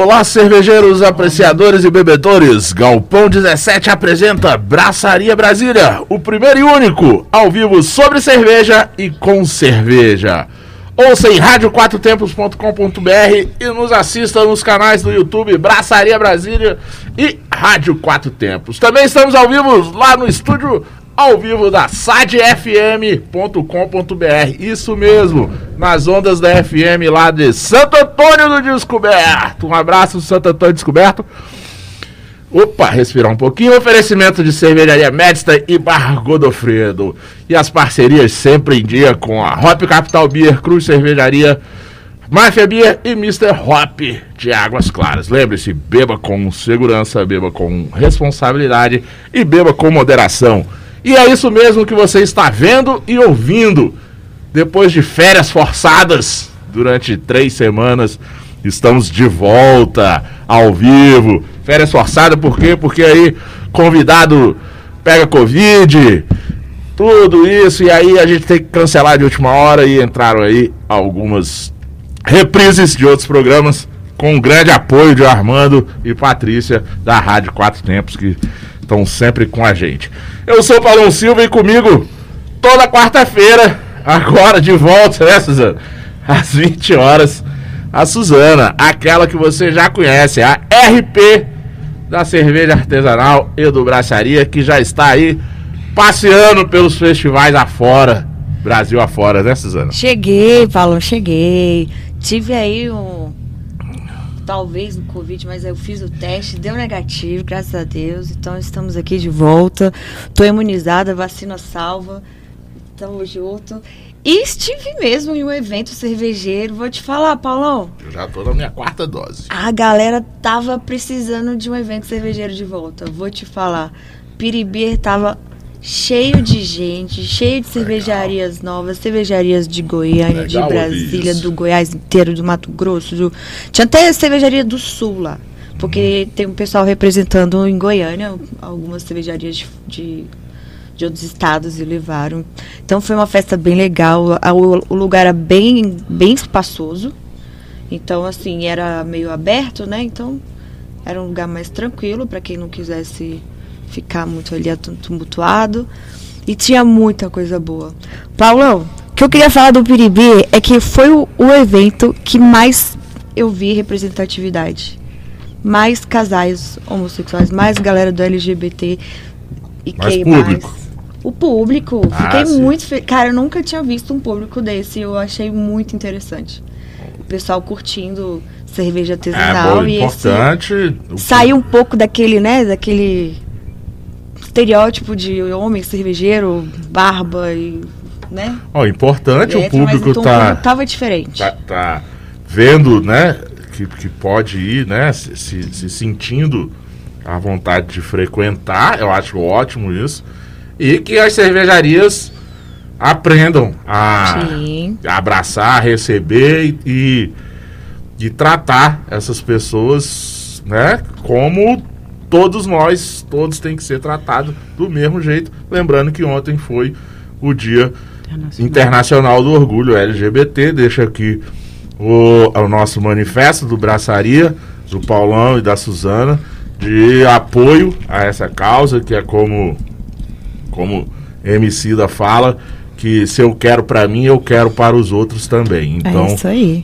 Olá, cervejeiros, apreciadores e bebedores. Galpão 17 apresenta Braçaria Brasília, o primeiro e único ao vivo sobre cerveja e com cerveja. Ouça em rádio4tempos.com.br e nos assista nos canais do YouTube Braçaria Brasília e Rádio Quatro Tempos. Também estamos ao vivo lá no estúdio ao vivo da sadfm.com.br. Isso mesmo, nas ondas da FM lá de Santo Antônio do Descoberto. Um abraço, Santo Antônio Descoberto. Opa, respirar um pouquinho. Oferecimento de cervejaria Médista e Bar Godofredo. E as parcerias sempre em dia com a Hop Capital Beer, Cruz Cervejaria, Máfia Beer e Mr. Hop de Águas Claras. Lembre-se, beba com segurança, beba com responsabilidade e beba com moderação. E é isso mesmo que você está vendo e ouvindo. Depois de férias forçadas durante três semanas, estamos de volta ao vivo. Férias forçadas por quê? Porque aí convidado pega Covid, tudo isso, e aí a gente tem que cancelar de última hora e entraram aí algumas reprises de outros programas com um grande apoio de Armando e Patrícia da Rádio Quatro Tempos que estão sempre com a gente. Eu sou o Paulão Silva e comigo toda quarta-feira, agora de volta, né, Suzana? Às 20 horas, a Suzana, aquela que você já conhece, a RP da cerveja artesanal e do braçaria, que já está aí passeando pelos festivais afora, Brasil afora, né, Suzana? Cheguei, Paulo, cheguei. Tive aí um, talvez no Covid, mas eu fiz o teste, deu negativo, graças a Deus. Então estamos aqui de volta. Estou imunizada, vacina salva. Estamos juntos. E estive mesmo em um evento cervejeiro. Vou te falar, Paulão. Eu já tô na minha quarta dose. A galera tava precisando de um evento cervejeiro de volta. Vou te falar. Piribir tava cheio de gente, cheio de cervejarias Legal. novas, cervejarias de Goiânia, Legal, de Brasília, do Goiás inteiro, do Mato Grosso. Do... Tinha até cervejaria do Sul lá. Porque uhum. tem um pessoal representando em Goiânia algumas cervejarias de, de, de, outros estados e levaram. Então foi uma festa bem legal. O, o lugar era bem, bem espaçoso. Então, assim, era meio aberto, né? Então era um lugar mais tranquilo para quem não quisesse ficar muito ali tumultuado. E tinha muita coisa boa. Paulão, o que eu queria falar do Piribi é que foi o, o evento que mais eu vi representatividade. Mais casais homossexuais, mais galera do LGBT e mais quem público. mais. O público. Ah, Fiquei sim. muito feliz. Cara, eu nunca tinha visto um público desse. Eu achei muito interessante. O pessoal curtindo cerveja artesanal. É, bom, e importante. Esse... Sair um pouco daquele, né? Daquele estereótipo de homem cervejeiro, barba e. né? Ó, importante o público mas tá. Tava diferente. Tá, tá, vendo, né? Que, que pode ir, né? Se, se, se sentindo a vontade de frequentar, eu acho ótimo isso. E que as cervejarias aprendam a, a abraçar, a receber e, e, tratar essas pessoas né, como todos nós, todos têm que ser tratados do mesmo jeito. Lembrando que ontem foi o Dia Internacional, Internacional do Orgulho LGBT. Deixa aqui o, o nosso manifesto do Braçaria, do Paulão e da Suzana, de apoio a essa causa, que é como, como MC da fala, que se eu quero para mim, eu quero para os outros também. É então, é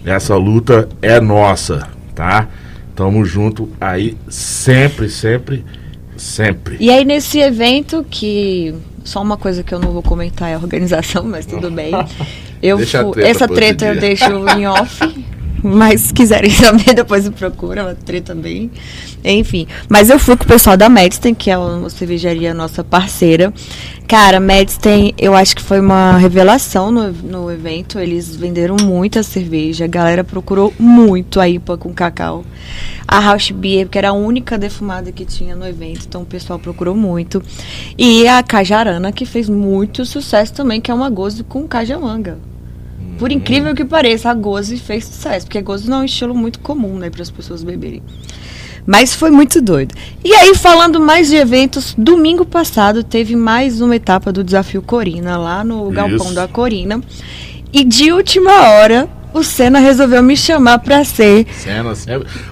essa luta é nossa, tá? Tamo junto aí sempre, sempre, sempre. E aí nesse evento que só uma coisa que eu não vou comentar é a organização, mas tudo bem. Eu treta essa treta eu deixo em off. mas se quiserem saber, depois me procura, ela treta também. Enfim, mas eu fui com o pessoal da Medstein, que é uma cervejaria nossa parceira. Cara, Medstein, eu acho que foi uma revelação no, no evento. Eles venderam muita cerveja, a galera procurou muito a IPA com cacau. A House Beer, que era a única defumada que tinha no evento, então o pessoal procurou muito. E a Cajarana, que fez muito sucesso também, que é uma goze com cajamanga. Por incrível que pareça, a goze fez sucesso, porque a goze não é um estilo muito comum, né, para as pessoas beberem. Mas foi muito doido. E aí, falando mais de eventos, domingo passado teve mais uma etapa do Desafio Corina, lá no Galpão Isso. da Corina. E de última hora, o Senna resolveu me chamar pra ser.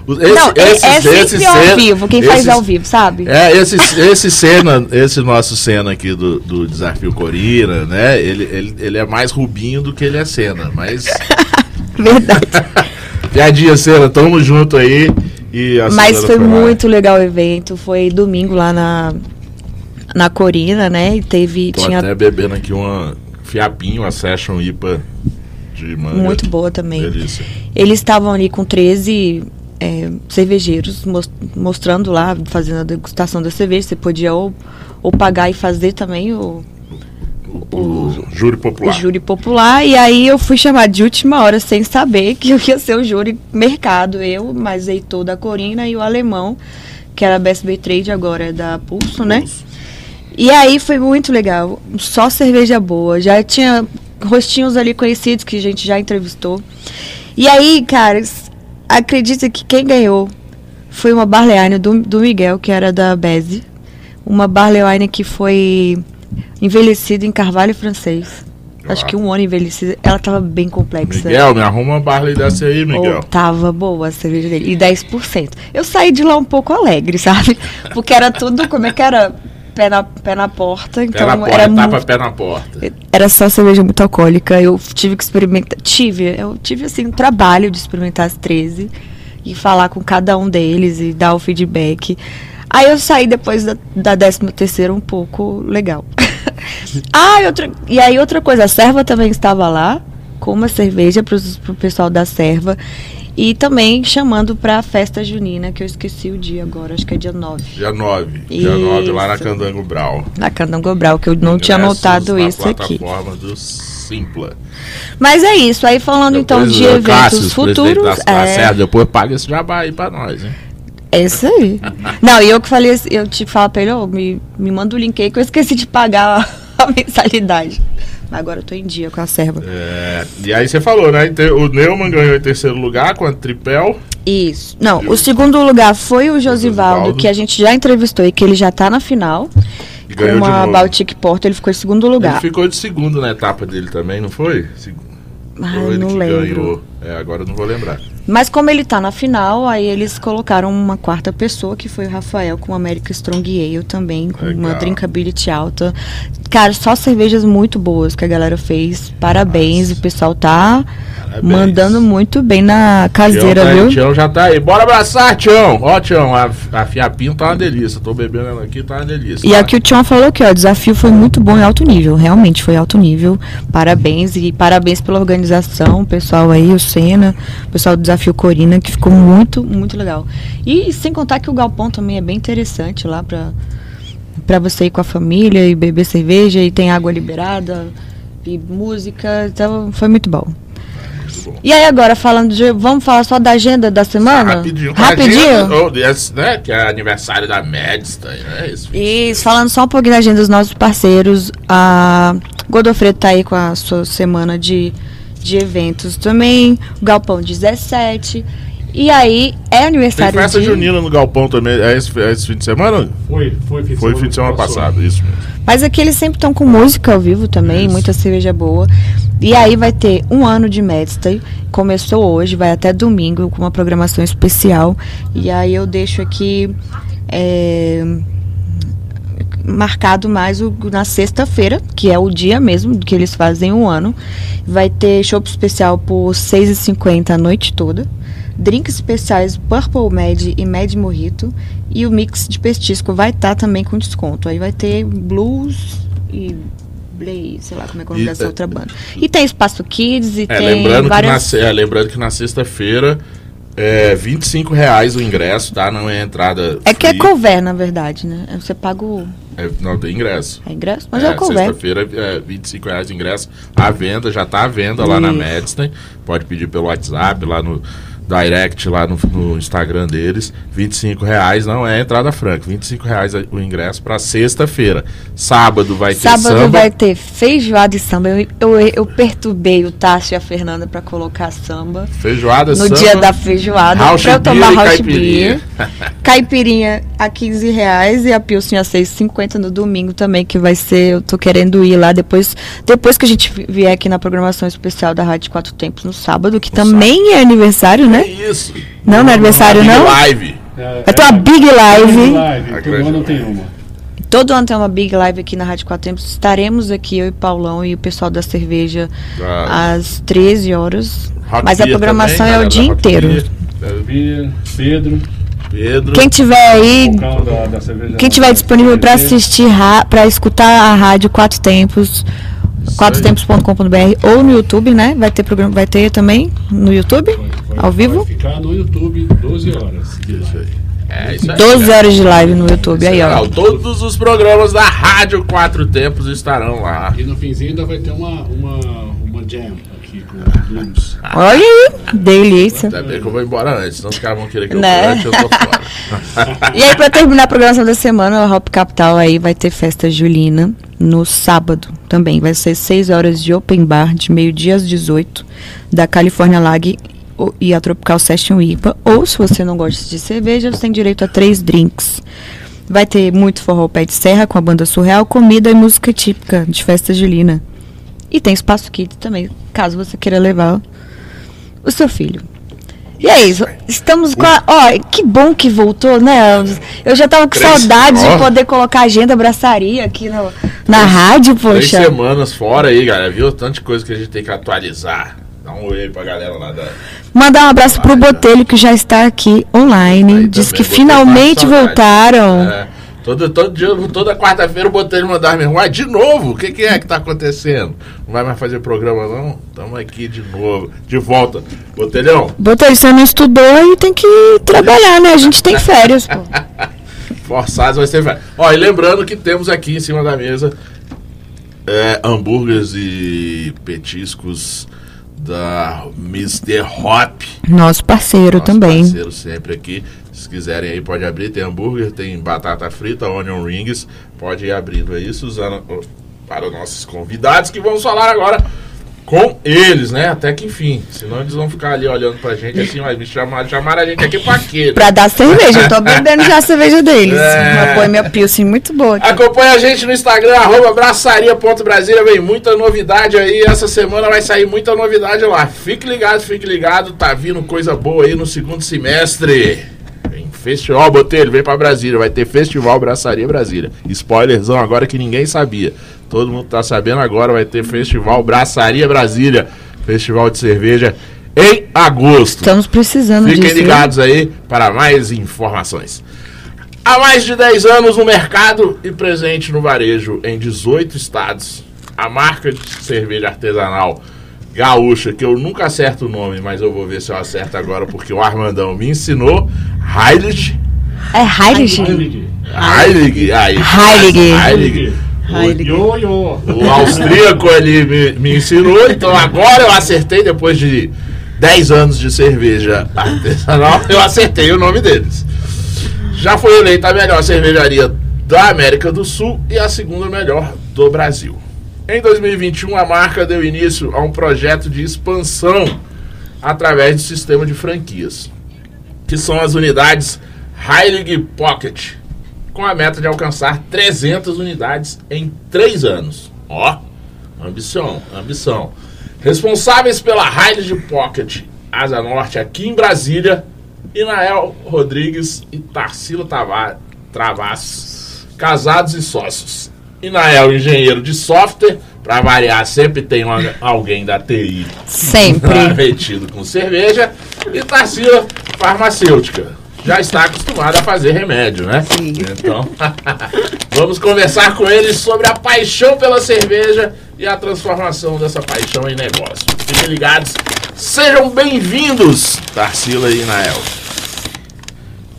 O- Esse, Não, é, esse- é esse sempre ao cena- vivo, quem faz esse- ao vivo, sabe? É, esse, esse cena, esse nosso cena aqui do, do Desafio Corina, né? Ele, ele, ele é mais rubinho do que ele é cena, mas. Verdade. Piadinha, cena, tamo junto aí. E a Mas foi lá. muito legal o evento. Foi domingo lá na, na Corina, né? E teve. Tô tinha até bebendo aqui uma fiapinho, a Session IPA de manga. muito boa também. Delícia. Eles estavam ali com 13 é, cervejeiros mos- mostrando lá, fazendo a degustação da cerveja. Você podia ou, ou pagar e fazer também o, O, o júri o popular. júri popular. E aí eu fui chamada de última hora sem saber que eu ia ser o júri mercado. Eu, mais Heitor da Corina e o alemão, que era BSB Trade, agora é da Pulso, né? E aí foi muito legal. Só cerveja boa. Já tinha rostinhos ali conhecidos que a gente já entrevistou. E aí, cara, acredita que quem ganhou foi uma Barley Wine do, do Miguel, que era da Beze. Uma Barley Wine que foi envelhecida em carvalho francês. Acho que um ano envelhecida. Ela tava bem complexa. Miguel, me arruma uma Barley dessa aí, Miguel. Oh, tava boa a cerveja dele. E 10%. Eu saí de lá um pouco alegre, sabe? Porque era tudo, como é que era? Pé na, pé na porta. Pé Então na porta, era tapa muito, pé na porta. era só cerveja muito alcoólica. Eu tive que experimentar. Tive, eu tive assim um trabalho de experimentar as 13 e falar com cada um deles e dar o feedback. Aí eu saí depois da, da 13 terceira um pouco legal. ah, e, outra, e aí outra coisa, a serva também estava lá com uma cerveja para o pessoal da serva. E também chamando para a festa junina, que eu esqueci o dia agora, acho que é dia 9. Dia 9. Dia 9 lá na Isso. Candango Brau. Na Candangobral, que eu não tinha Ingressos anotado na isso aqui. plataforma do Simpla. Mas é isso, aí falando então Depois, de o eventos Cássio, futuros. Da, é, Serra, depois paga esse jabá aí pra nós, hein? é isso aí. Não, e eu que falei, assim, eu te falo pra ele, ô, me, me manda o link aí que eu esqueci de pagar a, mensalidade. Agora eu tô em dia com a serva. É, e aí você falou, né? Então, O Neumann ganhou em terceiro lugar com a Tripel. Isso. Não, o segundo lugar foi o Josivaldo, Josivaldo. que a gente já entrevistou e que ele já tá na final. E Com ganhou de a. Baltic Porto, ele ficou em segundo Ele lugar. ficou de segundo na etapa dele também, não foi? Seg- Ai, Ou ele não lembro. ganhou. É, agora eu não vou lembrar. Mas como ele tá na final, aí eles colocaram uma quarta pessoa, que foi o Rafael, com América Strong Ale também, com uma Legal. drinkability alta. Cara, só cervejas muito boas que a galera fez. Parabéns, Nossa. o pessoal tá Parabéns. mandando muito bem na caseira, Tião tá, viu? aí, Tião já tá aí. Bora abraçar, Tião. Ó, Tião, a, a fiapinho tá uma delícia. Tô bebendo ela aqui, tá uma delícia. E o que o Tião falou aqui, ó, o desafio foi muito bom e alto nível, realmente foi alto nível. Parabéns e parabéns pela organização, o pessoal aí, o Senna, o pessoal do Desafio Corina, que ficou muito, muito legal. E sem contar que o galpão também é bem interessante lá pra, pra você ir com a família e beber cerveja e tem água liberada e música, então foi muito bom. E aí agora falando de, vamos falar só da agenda da semana? Rapidinho. Rapidinho? Oh, esse, né, que é aniversário da Medstein, né? Isso. Isso, falando só um pouquinho da agenda dos nossos parceiros, a Godofredo tá aí com a sua semana de, de eventos também, o Galpão 17. E aí é Tem aniversário festa de... junina no Galpão também. É esse, é esse fim de semana? Foi, foi fim de Foi semana fim de semana passado, isso mesmo. Mas aqui eles sempre estão com música ao vivo também, Isso. muita cerveja boa. E aí vai ter um ano de Medstay. Começou hoje, vai até domingo com uma programação especial. E aí eu deixo aqui é, marcado mais o, na sexta-feira, que é o dia mesmo que eles fazem um ano. Vai ter show especial por R$ 6,50 a noite toda. Drinks especiais Purple Mad e Mad Mojito. E o mix de petisco vai estar também com desconto. Aí vai ter blues e Blaze, sei lá como é que é o nome E- dessa outra banda. E tem Espaço Kids e É, tem lembrando, que na, várias... é, lembrando que na sexta-feira é 25 reais o ingresso, tá? Não é entrada. É que é free. cover, na verdade, né? Você paga o É, não tem ingresso. é ingresso, mas é, o cover. Sexta-feira é 25 reais o ingresso à venda, já tá à venda lá na. Madison. Pode pedir pelo WhatsApp, lá no direct, lá no, no Instagram deles. 25 reais não é entrada franca. 25 reais o ingresso para sexta-feira. Sábado vai ter Sábado samba. vai ter feijoada e samba. Eu, eu, eu perturbei o Tássio e a Fernanda pra colocar samba. Feijoada, No samba, dia da feijoada, pra eu tomar house caipirinha. beer. Caipirinha a 15 reais e a Pilsen a 6,50 no domingo também, que vai ser, eu tô querendo ir lá depois, depois que a gente vi- vier aqui na programação especial da Rádio Quatro Tempos no sábado, que também é aniversário, É né? isso. Não, não é aniversário, Big não? Live. É, Vai ter uma Big Live. live. Todo ano tem uma. Todo ano tem uma Big Live aqui na Rádio Quatro Tempos. Estaremos aqui, eu e Paulão e o pessoal da cerveja, Ah, às 13 horas. Rock Mas a programação também, é o dia inteiro. Beer. Bia, Pedro, Pedro. Quem tiver aí, da, da quem tiver disponível para assistir, para escutar a rádio Quatro Tempos, quatrotempos.com.br ou no YouTube, né? Vai ter programa, vai ter também no YouTube, Vai- vai- ao vivo. Vai ficar no YouTube 12 horas. Isso aí. É isso aí. 12 né? horas de live no YouTube aí, ó. Todos os programas da Rádio Quatro Tempos estarão lá. E no finzinho ainda vai ter uma, uma, uma jam aqui com blues. Olha aí, delícia. Ainda bem que eu vou embora antes, senão os caras vão querer que eu Né? eu tô fora. E aí, pra terminar a programação da semana, o Hop Capital aí vai ter festa julina no sábado também. Vai ser 6 horas de open bar, de meio-dia às 18, da California Lag e a Tropical Session IPA. Ou, se você não gosta de cerveja, você tem direito a três drinks. Vai ter muito forró pé de serra com a banda surreal, comida e música típica de festa julina. E tem espaço kids também, caso você queira levar o seu filho. E é isso. Estamos com a. Ó, que bom que voltou, né? Eu já tava com Três- saudade ó. de poder colocar agenda abraçaria aqui no, na rádio, Três poxa. semanas fora aí, galera. Viu? Tanta coisa que a gente tem que atualizar. Dá um oi aí pra galera lá da. Mandar um abraço pro Botelho que já está aqui online. Aí Diz que finalmente voltaram. É, todo, todo dia, toda quarta-feira o Botelho mandar mesmo. Ué, de novo? O que, que é que tá acontecendo? Não vai mais fazer programa, não? Tamo aqui de novo. De volta. Botelhão, Botelho, você não estudou e tem que trabalhar, né? A gente tem férias, pô. forçados vai ser. Ó, e lembrando que temos aqui em cima da mesa é, hambúrgueres e petiscos da Mr. Hop. Nosso parceiro Nosso também. parceiro sempre aqui. Se quiserem aí, pode abrir. Tem hambúrguer, tem batata frita, onion rings. Pode ir abrindo aí, Suzana, para os nossos convidados que vamos falar agora com eles, né? Até que enfim. Senão eles vão ficar ali olhando pra gente assim, mas me chamaram, chamaram a gente aqui pra quê? Pra dar cerveja. Eu tô bebendo já a cerveja deles. É. Uma minha Pilsen muito boa aqui. Acompanhe a gente no Instagram, arroba braçaria.brasília. Vem muita novidade aí. Essa semana vai sair muita novidade lá. Fique ligado, fique ligado. Tá vindo coisa boa aí no segundo semestre. Festival, Botelho, vem pra Brasília. Vai ter Festival Braçaria Brasília. Spoilerzão agora que ninguém sabia. Todo mundo tá sabendo agora. Vai ter Festival Braçaria Brasília. Festival de cerveja em agosto. Estamos precisando Fiquem disso. ligados aí para mais informações. Há mais de 10 anos no mercado e presente no varejo em 18 estados, a marca de cerveja artesanal gaúcha, que eu nunca acerto o nome, mas eu vou ver se eu acerto agora porque o Armandão me ensinou, Heilig. É? Heilig. Heilig. Aí, Heilig. Heilig. Yo. O austríaco ali me, me ensinou, então agora eu acertei depois de 10 anos de cerveja artesanal, eu acertei o nome deles. Já foi eleita a melhor cervejaria da América do Sul e a segunda melhor do Brasil. Em 2021, a marca deu início a um projeto de expansão através do sistema de franquias, que são as unidades Heilig Pocket, com a meta de alcançar 300 unidades em 3 anos. Ó, ambição, ambição. Responsáveis pela Heilig Pocket Asa Norte aqui em Brasília, Inael Rodrigues e Tarsila Travassos, casados e sócios. Inael, engenheiro de software, para variar, sempre tem uma- alguém da TI Sempre. metido com cerveja. E Tarsila, farmacêutica. já está acostumado a fazer remédio, né? Sim. Então, vamos conversar com ele sobre a paixão pela cerveja e a transformação dessa paixão em negócio. Fiquem ligados. Sejam bem-vindos, Tarsila e Nael.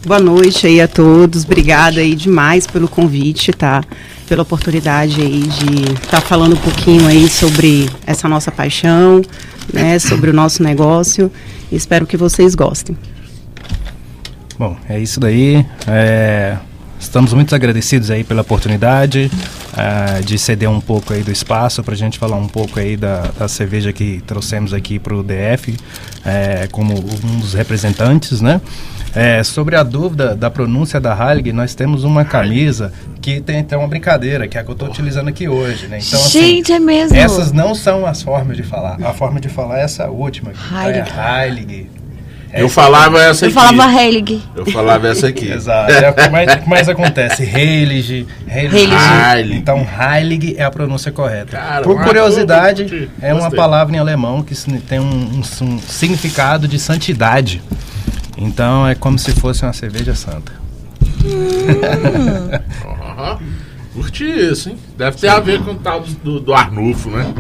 Boa noite aí a todos. Obrigada aí demais pelo convite, tá? Pela oportunidade aí de estar falando um pouquinho aí sobre essa nossa paixão, né? Sobre o nosso negócio. Espero que vocês gostem. Bom, é isso daí. É, estamos muito agradecidos aí pela oportunidade uh, de ceder um pouco aí do espaço para a gente falar um pouco aí da, da cerveja que trouxemos aqui para o DF é, como um dos representantes, né? É, sobre a dúvida da pronúncia da Heilig, nós temos uma camisa que tem até uma brincadeira, que é a que eu estou utilizando aqui hoje, né? Então, Gente, assim, é mesmo. Essas não são as formas de falar. A forma de falar é essa última. Heilig. É Heilig. Eu falava essa Eu aqui. falava Heilig. Eu falava essa aqui. Exato. É o que mais, que mais acontece. Heilig, Heilig. Heilig. Então, Heilig é a pronúncia correta. Cara, Por curiosidade, eu é uma palavra em alemão que tem um, um- um significado de santidade. Então, é como se fosse uma cerveja santa. Aham. Curti isso, hein? Deve ter a ver com o tal do, do, Arnulfo, né?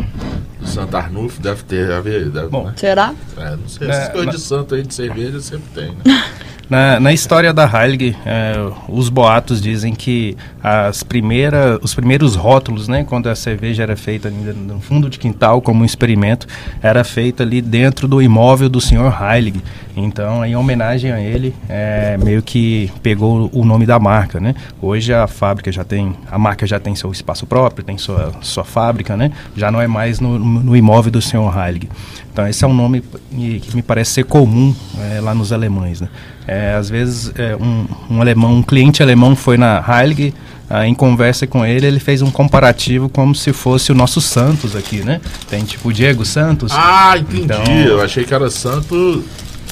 Do Santo Arnulfo, deve ter a ver. Deve, Bom, né? Será? É, não sei, essas É, coisas na- de santo aí de cerveja sempre tem, né? Na, na história da Heilig, eh, os boatos dizem que as primeira, os primeiros rótulos, né, quando a cerveja era feita no fundo de quintal como um experimento, era feita ali dentro do imóvel do senhor Heilig. Então, em homenagem a ele, eh, meio que pegou o nome da marca, né? Hoje a fábrica já tem, a marca já tem seu espaço próprio, tem sua, sua fábrica, né? Já não é mais no, no imóvel do senhor Heilig. Então esse é um nome que me parece ser comum eh, lá nos alemães. Né? Eh, às vezes eh, um, um alemão, um cliente alemão foi na Heilig, ah, em conversa com ele, ele fez um comparativo como se fosse o nosso Santos aqui, né? Tem tipo o Diego Santos. Ah, entendi. Então- Eu achei que era santo.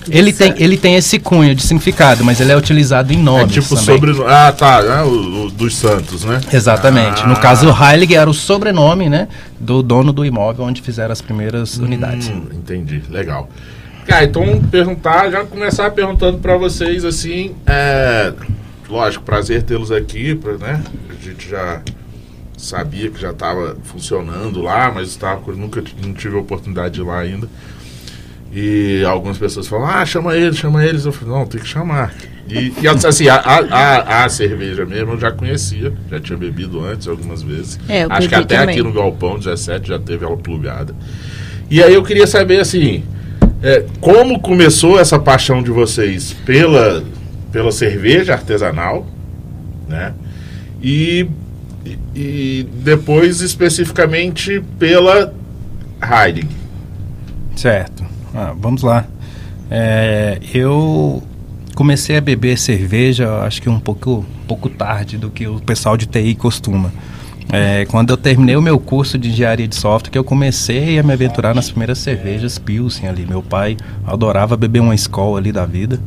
Ele, tem, ele tem esse cunho de significado, mas ele é utilizado em É nomes tipo também. sobre. Ah, tá. É o, o dos santos, né? Exatamente. Ah. No caso, o Heilig era o sobrenome né, do dono do imóvel onde fizeram as primeiras unidades. Hum, entendi, legal. Cara, então perguntar, já começar perguntando pra vocês assim, é, lógico, prazer tê-los aqui, pra, né? A gente já sabia que já estava funcionando lá, mas tava, nunca não tive a oportunidade de ir lá ainda. E algumas pessoas falam, ah, chama eles, chama eles. Eu falei, não, tem que chamar. E, e assim, a, a, a- cerveja mesmo eu já conhecia, já tinha bebido antes algumas vezes. É, eu Acho que até também. aqui no Galpão 17 já teve ela plugada. E aí eu queria saber assim, é, como começou essa paixão de vocês pela, pela cerveja artesanal, né? E, e- depois especificamente pela Heilig. Certo. Ah, vamos lá. É, eu comecei a beber cerveja, acho que um pouco, um pouco tarde do que o pessoal de TI costuma. É, quando eu terminei o meu curso de engenharia de software, que eu comecei a me aventurar nas primeiras cervejas Pilsen ali. Meu pai adorava beber uma Skol ali da vida.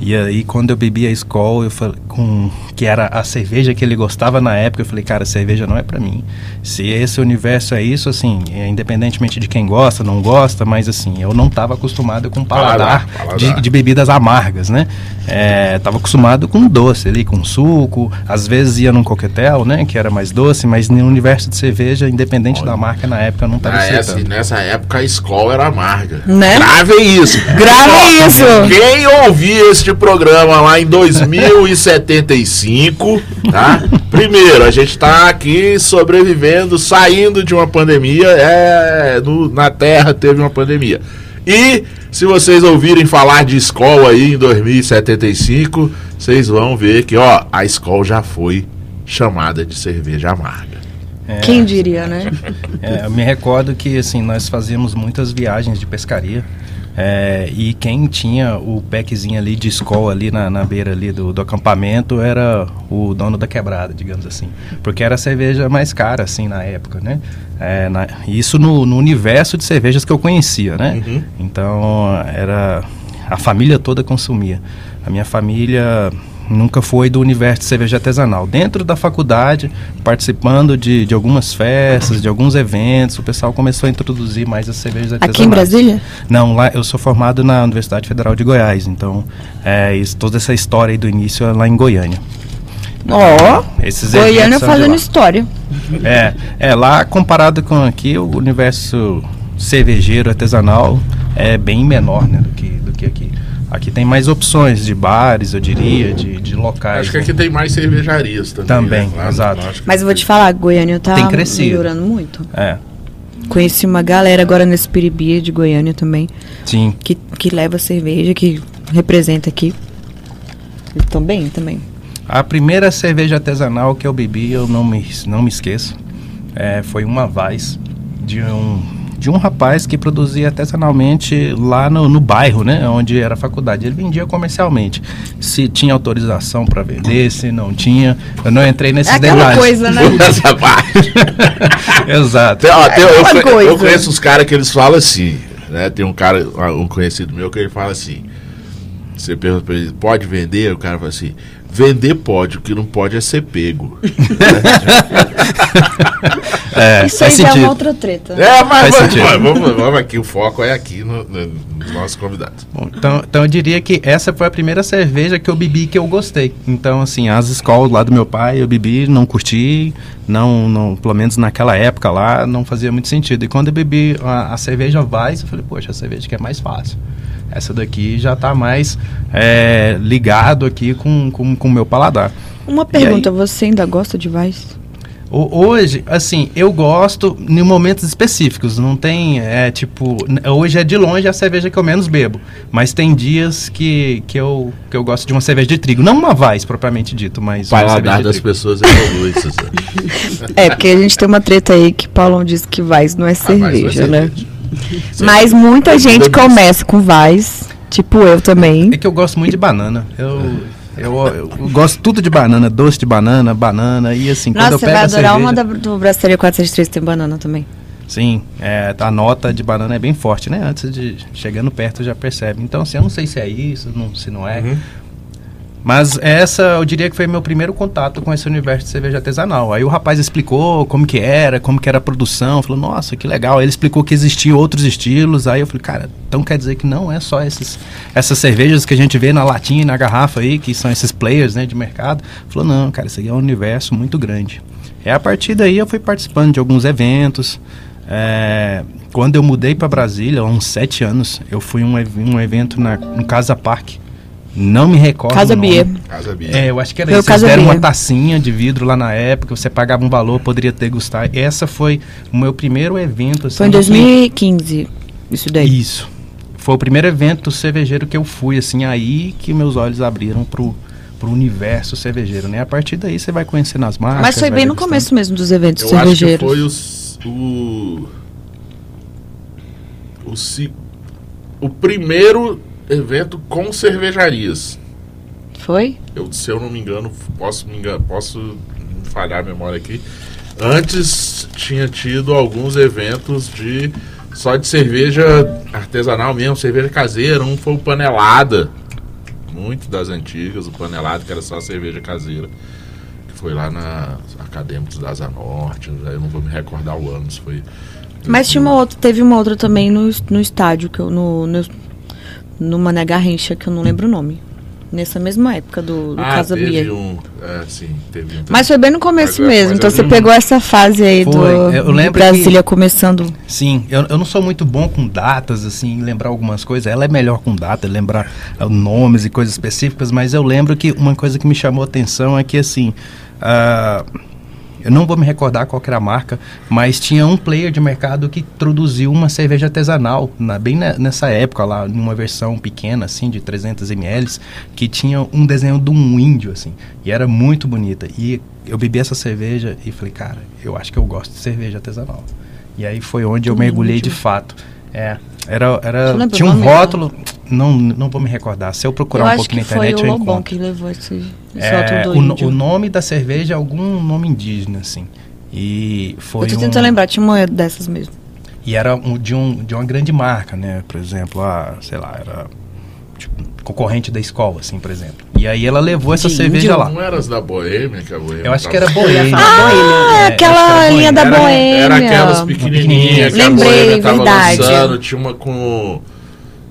E aí, quando eu bebi a Skol, eu falei, com, que era a cerveja que ele gostava na época, eu falei, cara, cerveja não é pra mim. Se esse universo é isso, assim, é, independentemente de quem gosta, não gosta, mas assim, eu não estava acostumado com paladar, Paladar, paladar. De, de bebidas amargas, né? É, tava acostumado com doce ali, com suco, às vezes ia num coquetel, né, que era mais doce, mas no universo de cerveja, independente da marca, na época eu não estava Ah, nessa época a escola era amarga. Né? Gravem isso. Grave isso! Quem ouvir este programa lá em 2075, tá? Primeiro, a gente tá aqui sobrevivendo, saindo de uma pandemia. É, no- na Terra teve uma pandemia. E se vocês ouvirem falar de escola aí em 2075, vocês vão ver que, ó, a escola já foi chamada de cerveja amarga. É, Quem diria, né? É, eu me recordo que assim nós fazíamos muitas viagens de pescaria é, e quem tinha o packzinho ali de escola ali na, na beira ali do, do acampamento era o dono da quebrada, digamos assim, porque era a cerveja mais cara assim na época, né? É, na- isso no, no universo de cervejas que eu conhecia, né? Então era a família toda consumia. A minha família nunca foi do universo de cerveja artesanal. Dentro da faculdade, participando de, de algumas festas, de alguns eventos, o pessoal começou a introduzir mais as cervejas artesanais. Aqui em Brasília? Não, lá eu sou formado na Universidade Federal de Goiás, então é, isso, toda essa história do início é lá em Goiânia. Ó, Esses Goiânia fazendo história. É, é, lá comparado com aqui, o universo cervejeiro artesanal é bem menor né, do, que, do que aqui. Aqui tem mais opções de bares, eu diria, de, de locais. Acho que né? aqui tem mais cervejarias também. Também, né? Exato. Mas eu vou te falar, Goiânia tá Tem crescido. melhorando muito. É, Conheci uma galera agora nesse Piribia de Goiânia também, sim. que, que leva cerveja, que representa aqui. Eles estão bem também. A primeira cerveja artesanal que eu bebi, eu não me, não me esqueço, é, foi uma Weiss de um, de um rapaz que produzia artesanalmente lá no, no bairro, né, onde era a faculdade. Ele vendia comercialmente. Se tinha autorização para vender, se não tinha. Eu não entrei nesses É detalhes. coisa, né? Parte. Exato. Tem- ó, tem- eu, aquela conhe- coisa. eu conheço os caras que eles falam assim, né? Tem um cara, um conhecido meu, que ele fala assim. Você pergunta pra ele, pode vender? O cara fala assim, vender pode, o que não pode é ser pego. É, Isso aí já é uma outra treta. É, mas Faz vamos, sentido. vamos, vamos aqui, o foco é aqui no- no- nos nossos convidados. Bom, então, então eu diria que essa foi a primeira cerveja que eu bebi que eu gostei. Então, assim, as escolas lá do meu pai eu bebi, não curti, não, não, pelo menos naquela época lá, não fazia muito sentido. E quando eu bebi a, a cerveja Weiss, eu falei, poxa, a cerveja que é mais fácil. Essa daqui já está mais é, ligado aqui com o com, meu paladar. Uma pergunta, você ainda gosta de? O- Hoje, assim, eu gosto em momentos específicos. Não tem, é tipo, hoje é de longe a cerveja que eu menos bebo. Mas tem dias que, que, eu, que eu gosto de uma cerveja de trigo. Não uma Weiss, propriamente dito, mas O uma cerveja paladar de das trigo. pessoas evolui, Suzana. É, porque a gente tem uma treta aí que Paulão diz que Weiss não é Ah, mas não é cerveja, né? cerveja. Mas muita Eu gente começa com Weiss, tipo eu também. É que eu gosto muito de banana. Eu, eu, eu gosto tudo de banana, doce de banana, banana. E assim, quando Nossa, eu você pego vai a adorar cerveja, uma da, do Brasseria 463 tem banana também. Sim, é, a nota de banana é bem forte, né? Antes de chegando perto já percebe. Então, assim, eu não sei se é isso, não, se não é. Mas essa, eu diria que foi meu primeiro contato com esse universo de cerveja artesanal. Aí o rapaz explicou como que era, como que era a produção. Falou, nossa, que legal. Aí ele explicou que existiam outros estilos. Aí eu falei, cara, então quer dizer que não é só esses, essas cervejas que a gente vê na latinha e na garrafa aí, que são esses players né, de mercado. Falou, não, cara, isso aqui é um universo muito grande. E a partir daí eu fui participando de alguns eventos. É, quando eu mudei para Brasília, há uns sete anos, eu fui um, um evento na, no Casa Parque. Não me recordo. Casa. Bia. Casa Bia. É, eu acho que era Foi isso. Eles Casa deram Bia. uma tacinha de vidro lá na época, você pagava um valor, poderia degustar. Essa foi o meu primeiro evento. Assim, Foi em 2015, isso daí. Isso. Foi o primeiro evento cervejeiro que eu fui, assim, aí que meus olhos abriram pro, pro universo cervejeiro, né? A partir daí você vai conhecendo as marcas. Mas foi bem no degustando. começo mesmo dos eventos Eu acho que cervejeiros. foi os- o. O, ci- o primeiro evento com cervejarias. Foi? Eu, se eu não me engano, posso me engano, posso falhar a memória aqui. Antes tinha tido alguns eventos de só de cerveja artesanal mesmo, cerveja caseira. Um foi o Panelada, muito das antigas, o Panelada que era só cerveja caseira. Que foi lá na Acadêmicos da Asa Norte, eu não vou me recordar o ano, se foi. Mas tinha uma outra, teve uma outra também no, no estádio, que eu, no, no, no Mané Garrincha, que eu não lembro o nome. Nessa mesma época do, do Ah, Casa teve Bia. um. É, sim, teve um. Mas foi bem no começo Mas é- mesmo. mas Então você lembro. pegou essa fase aí Foi. do, Eu do lembro Brasília começando. Sim, eu, eu não sou muito bom com datas, assim, lembrar algumas coisas. Ela é melhor com data, lembrar ah, nomes e coisas específicas, mas eu lembro que uma coisa que me chamou a atenção é que, assim, ah, eu não vou me recordar qual que era a marca, mas tinha um player de mercado que produziu uma cerveja artesanal, na- bem ne- nessa época lá, numa versão pequena, assim, de 300 ml, que tinha um desenho de um índio, assim, e era muito bonita. E eu bebi essa cerveja e falei, cara, eu acho que eu gosto de cerveja artesanal. E aí foi onde eu mergulhei de fato. É, era, era tinha um rótulo, não, não vou me recordar. Se eu Eu procurar um acho pouco na internet eu Lobão encontro. que levou esse, esse É, rótulo do o, no- o nome da cerveja é algum nome indígena, assim. E foi eu tô um- tentando lembrar, tinha uma dessas mesmo. E era um- de, um, de uma grande marca, né? Por exemplo, a, sei lá, era tipo, concorrente da escola, assim, por exemplo. E aí ela levou essa De cerveja índio? lá. Não era as da Boêmia que a Boêmia Eu acho que era Boêmia. Ah, É, aquela era linha da Boêmia. Boêmia. Era aquelas pequenininhas que a Lembrei, Boêmia tava verdade. lançando. Tinha uma com...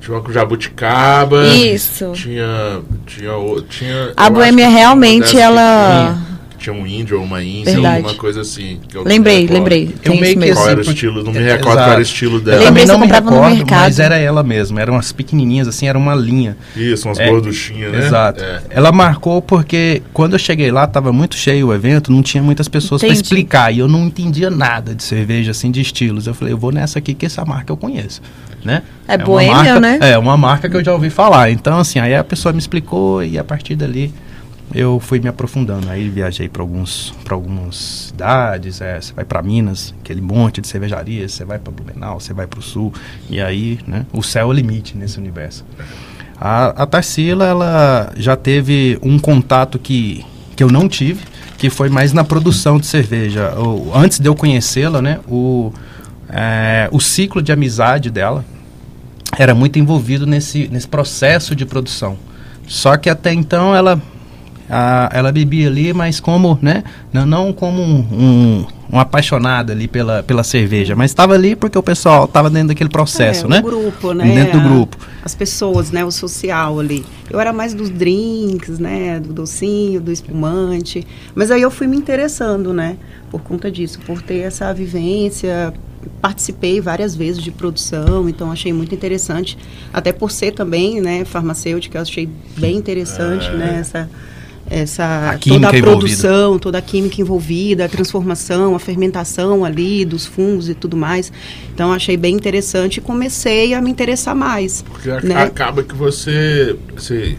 Tinha uma com jabuticaba. Isso. Tinha... Tinha... tinha A Boêmia realmente, ela- Tinha um índio ou uma índia, Verdade. alguma coisa assim. eu Lembrei, recordo lembrei. Eu meio que mesmo. Qual assim, era o estilo? Não me É, recordo qual era o estilo Eu dela. Lembrei, também você não me comprava no recordo, mercado. mas era ela mesma. Eram umas pequenininhas, assim, era uma linha. Isso, umas É, gorduchinhas, né? Exato. É. Ela marcou porque quando eu cheguei lá, tava muito cheio o evento, não tinha muitas pessoas para explicar. E eu não entendia nada de cerveja, assim, de estilos. Eu falei, eu vou nessa aqui, que essa marca eu conheço. Né? É uma boêmia, marca- né? É, uma marca que eu já ouvi falar. Então, assim, aí a pessoa me explicou e a partir dali eu fui me aprofundando. Aí viajei para alguns para algumas cidades, é, você vai para Minas, aquele monte de cervejarias, você vai para Blumenau, você vai para o sul e aí, né, o céu é o limite nesse universo. A, a Tarsila, ela já teve um contato que, que eu não tive, que foi mais na produção de cerveja. O- antes de eu conhecê-la, né, o, é, o ciclo de amizade dela era muito envolvido nesse, nesse processo de produção. Só que até então ela a- ela bebia ali, mas como, né? Não, não como um, um, um apaixonado ali pela, pela cerveja, mas estava ali porque o pessoal estava dentro daquele processo, é, né? Grupo, né? Dentro do A- grupo. As pessoas, né? O social ali. Eu era mais dos drinks, né? Do docinho, do espumante. Mas aí eu fui me interessando, né? Por conta disso, por ter essa vivência. Participei várias vezes de produção, então achei muito interessante. Até por ser também, né? Farmacêutica, eu achei bem interessante, né? Essa, essa A toda a envolvida. produção, toda a química envolvida, a transformação, a fermentação ali dos fungos e tudo mais. Então achei bem interessante e comecei a me interessar mais. Porque né? acaba que você, você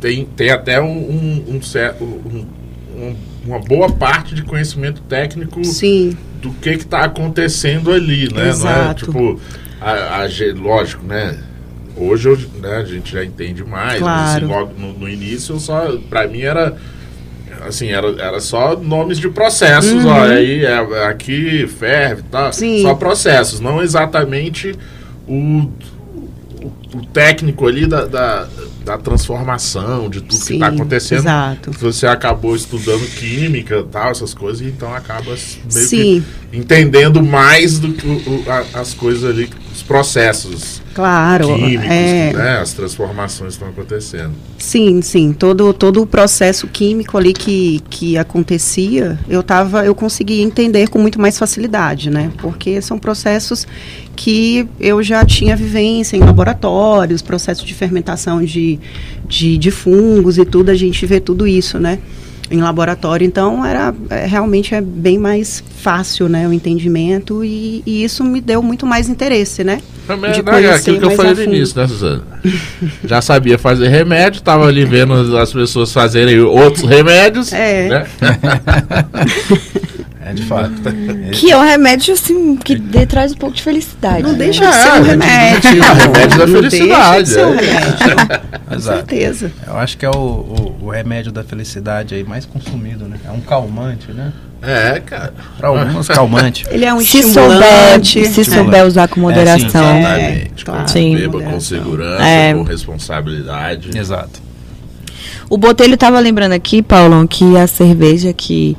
tem, tem até um, um, um um- um- uma boa parte de conhecimento técnico Sim, do que está acontecendo ali, né? Não é Exato. tipo, a, a lógico, né? Hoje eu, né, a gente já entende mais, mas assim, Claro. logo no, no início só, para mim era assim, era, era só nomes de processos, ó, aí é, aqui ferve, tá? Uhum. Sim. Só processos, não exatamente o, o, o técnico ali da, da, da transformação, de tudo que sim. está acontecendo. Exato. Você acabou estudando química tal, essas coisas, então acaba meio Sim. que entendendo mais do que o- a- as coisas ali, processos Claro. químicos, é, né, as transformações estão acontecendo. Sim, sim. Todo, todo o processo químico ali que, que acontecia, eu tava, eu conseguia entender com muito mais facilidade, né? Porque são processos que eu já tinha vivência em laboratórios, processos de fermentação de, de, de fungos e tudo, a gente vê tudo isso, né? Em laboratório, então era é, realmente é bem mais fácil, né, o entendimento e, e isso me deu muito mais interesse, né? Também, De né, conhecer aquilo que eu falei a no início, né, Suzana? Já sabia fazer remédio, tava ali vendo as pessoas fazerem outros remédios. É. Né? É de fato. Que é um remédio, assim, que dê, traz um pouco de felicidade. Não né? deixa É, de ser um remédio. é remédio da de felicidade, um é. Com Exato. certeza. Eu acho que é o, o, o remédio da felicidade aí mais consumido, né? É um calmante, né? É, cara. Para alguns, calmante. Ele é um Se souber, estimulante. se É. souber usar com moderação. É, Exatamente. claro. Sim. Beba com segurança, É. com responsabilidade. Exato. O Botelho tava lembrando aqui, Paulão, que a cerveja que,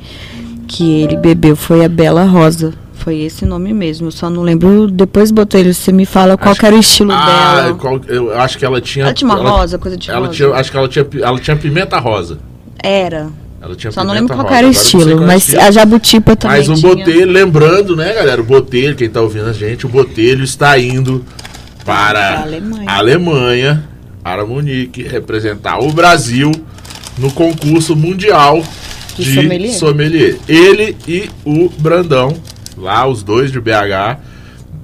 que ele bebeu foi a Bela Rosa. Foi esse nome mesmo. Só não lembro. Depois, Botelho, você me fala qual Acho- que era o estilo Ah, dela. qual- eu acho que ela tinha. Ela tinha uma rosa, coisa de ela rosa. Tinha, acho que ela tinha, ela tinha pimenta rosa. Era. Ela tinha Só não lembro qual era o estilo. qual é Mas a Jabutipa também Mas o tinha. Botelho, lembrando, né, galera? O Botelho, quem tá ouvindo a gente, o Botelho está indo para Pra Alemanha. a Alemanha, para Munique, representar o Brasil no concurso mundial De de, sommelier. sommelier. Ele e o Brandão, lá os dois de BH,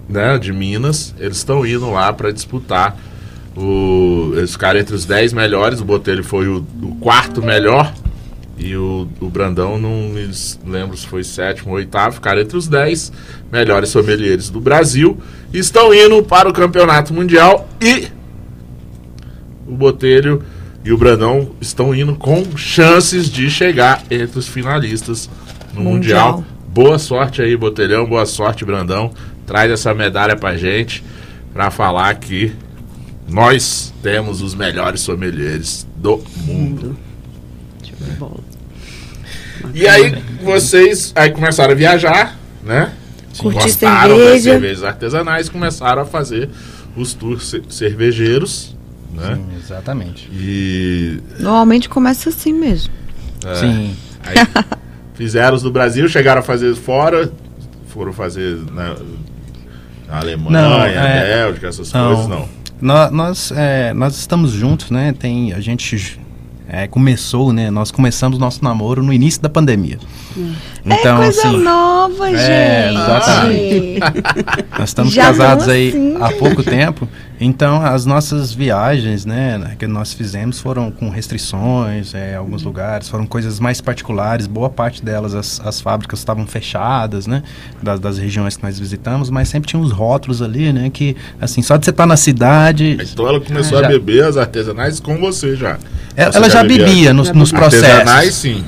né, de Minas, eles estão indo lá para disputar o, eles ficaram entre os 10 melhores, o Botelho foi o, o quarto melhor e o, o Brandão, não me lembro se foi sétimo ou oitavo, ficaram entre os 10 melhores sommeliers do Brasil. Estão indo para o campeonato mundial e o Botelho e o Brandão estão indo com chances de chegar entre os finalistas no Mundial. Mundial. Boa sorte aí, Botelhão, boa sorte, Brandão. Traz essa medalha pra gente pra falar que nós temos os melhores sommeliers do mundo. Show de bola. E aí vocês aí começaram a viajar, né? Curtir Gostaram das cerveja. cervejas artesanais, começaram a fazer os tours ce- cervejeiros, né? Sim, exatamente. E Normalmente começa assim mesmo. é, Sim. aí fizeram os do Brasil, chegaram a fazer fora, foram fazer na, na Alemanha, Não, é, Bélgica, essas não. coisas, não. Nó- Nós, é, nós estamos juntos, né? Tem, a gente é, começou, né? Nós começamos nosso namoro no início da pandemia. Então, é coisa assim, nova, É, gente. exatamente. nós estamos Já casados aí assim. há pouco tempo. Então, as nossas viagens, né, que nós fizemos foram com restrições, é, alguns lugares, foram coisas mais particulares. Boa parte delas, as, as fábricas estavam fechadas, né, das, das regiões que nós visitamos, mas sempre tinha uns rótulos ali, né, que, assim, só de você estar na cidade, Então ela começou Já. a beber as artesanais com você já. ela, Você ela já bebia nos, nos Artesanais, processos. sim.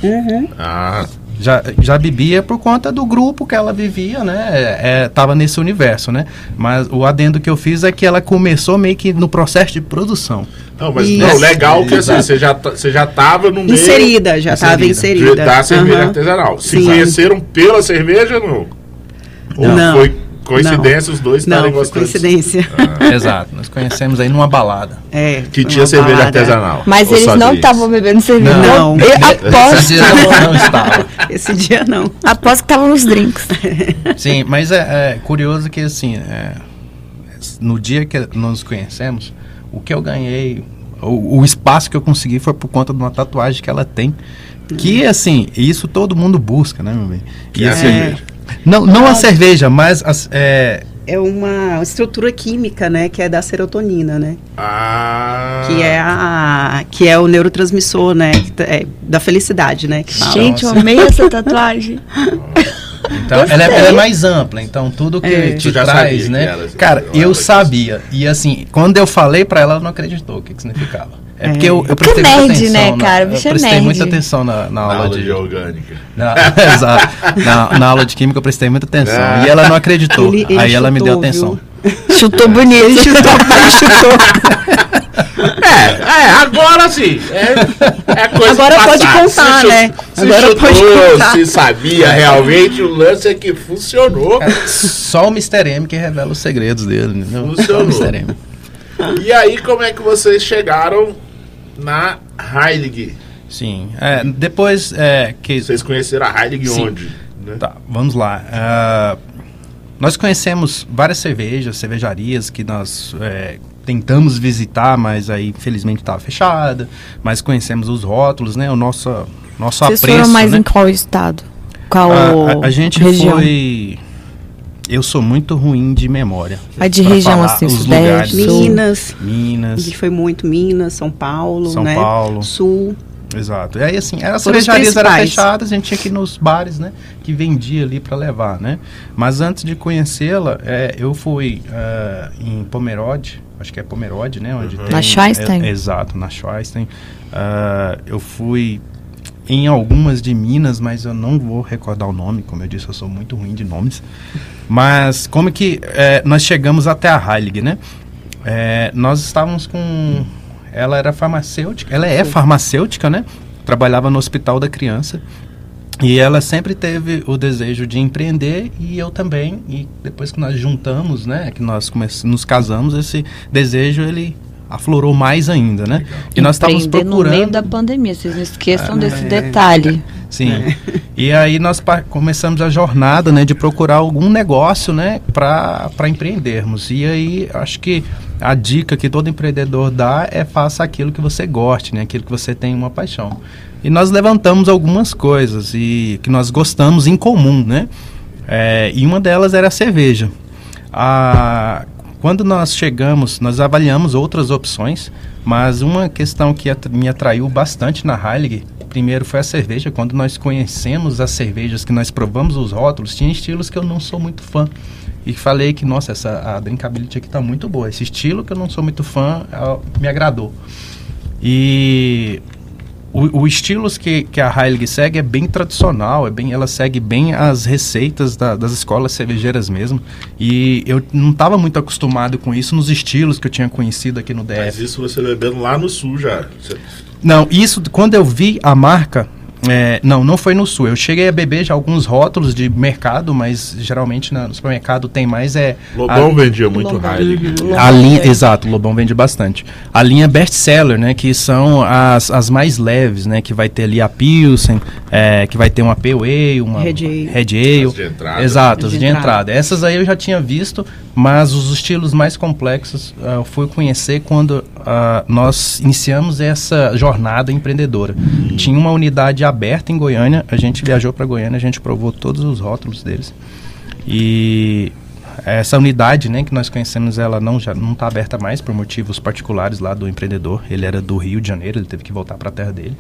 Ah, já, já bebia por conta do grupo que ela vivia, né? É, é, tava nesse universo, né? Mas o adendo que eu fiz é que ela começou meio que no processo de produção. não, mas Isso. não, legal que assim, você já, tá- você já tava no meio Inserida, já estava Inserida. inserida. da cerveja Aham. artesanal. Se Sim. conheceram pela cerveja, não? Ou Não. foi coincidência os dois estarem Não, gostando? coincidência. Exato. Nós conhecemos aí numa balada. É, Que tinha cerveja balada. artesanal. Mas eles não estavam bebendo cerveja. Não. Eu Esse aposto, dia não, não estava. Esse dia não. aposto que estavam nos drinks. Sim, mas é, é curioso que assim, é, no dia que nós nos conhecemos, o que eu ganhei, o, o espaço que eu consegui foi por conta de uma tatuagem que ela tem. Que assim, isso todo mundo busca, né, meu bem? Que E é a assim, Não, não a cerveja, mas as, é, É uma estrutura química, né, que é da serotonina, né? Ah. Que é a que é o neurotransmissor, né, que é, da felicidade, né, que fala. Gente, eu amei essa tatuagem. Então, ela é, ela é mais ampla, então tudo que É. te Tu já traz, né? era- Cara, ela eu sabia. E assim, quando eu falei pra ela, ela não acreditou o que, que significava. É, É. porque eu, eu prestei muita nerd, atenção. né, na- cara? eu Bicho é prestei nerd. muita atenção na, na Na aula aula de. de orgânica. na- exato. Na, na aula de química eu prestei muita atenção. Ah. E ela não acreditou. Ele- ele Aí ela me deu chutou, atenção. Chutou bonito. É, é, agora sim. É, é coisa Agora pode contar, Se né? Se Agora chutou, pode contar. se sabia realmente, o lance é que funcionou. Só o Mr. M que revela os segredos dele. Entendeu? Só o Funcionou. Mr. M. E aí, como é que vocês chegaram na Heilig? Sim. É, depois é, que. Vocês conheceram a Heilig Sim. onde? né? Tá, vamos lá. Ah, nós conhecemos várias cervejas, cervejarias que nós é, tentamos visitar, mas aí infelizmente estava fechada. Mas conhecemos os rótulos, né? O nosso, nosso Vocês apreço. foram mais né? em qual estado? Qual a, a- a gente região? foi. Eu sou muito ruim de memória. Mas de região, assim, Sudeste. Minas, a Minas, gente foi muito Minas, São Paulo, São né? Paulo. Sul. Exato. E aí, assim, as cervejarias eram fechadas, a gente tinha que ir nos bares, né? Que vendia ali para levar, né? Mas antes de conhecê-la, é, eu fui ah, em Pomerode, acho que é Pomerode, né? Onde tem, Na Schweinstein. é, exato, na Schweinstein. Ah, eu fui em algumas de Minas, mas eu não vou recordar o nome, como eu disse, eu sou muito ruim de nomes. Mas como que é, nós chegamos até a Heilig, né? É, nós estávamos com. Ela era farmacêutica, ela é farmacêutica, né? Trabalhava no Hospital da Criança. E ela sempre teve o desejo de empreender e eu também. E depois que nós juntamos, né? Que nós nos casamos, esse desejo ele aflorou mais ainda, né? E nós estávamos procurando. no meio da pandemia, vocês não esqueçam Ah, desse é. detalhe. Sim. E aí nós começamos a jornada, né, de procurar algum negócio, né, para empreendermos. E aí acho que a dica que todo empreendedor dá é faça aquilo que você goste, né, aquilo que você tem uma paixão. E nós levantamos algumas coisas e que nós gostamos em comum, né? É, e uma delas era a cerveja. A, quando nós chegamos, nós avaliamos outras opções, mas uma questão que me atraiu bastante na Heilig, primeiro foi a cerveja. Quando nós conhecemos as cervejas, que nós provamos os rótulos, tinha estilos que eu não sou muito fã. E falei que, nossa, essa, a drinkability aqui tá muito boa. Esse estilo que eu não sou muito fã ah, me agradou. E o, o estilos que, que a Heilig segue é bem tradicional, é bem, ela segue bem as receitas da- das escolas cervejeiras mesmo. E eu não estava muito acostumado com isso nos estilos que eu tinha conhecido aqui no DF. Mas isso você bebendo lá no sul já. Você- Não, isso quando eu vi a marca. É, não, não foi no sul. Eu cheguei a beber já alguns rótulos de mercado, mas geralmente na- no supermercado tem mais é. Lobão a- vendia muito Lobão. A linha, é. exato, o Lobão vende bastante. A linha best seller, né, que são as, as mais leves, né, que vai ter ali a Pilsen, é, que vai ter uma Ale, uma Red Ale. Red Ale. As de entrada. Exato, as De de, entrada. entrada. Essas aí eu já tinha visto, mas os estilos mais complexos ah, eu fui conhecer quando ah, nós iniciamos essa jornada empreendedora. Tinha uma unidade aberta em Goiânia, a gente viajou para Goiânia, a gente provou todos os rótulos deles. E essa unidade, né, que nós conhecemos, ela não já não está aberta mais por motivos particulares lá do empreendedor. Ele era do Rio de Janeiro, ele teve que voltar para a terra dele.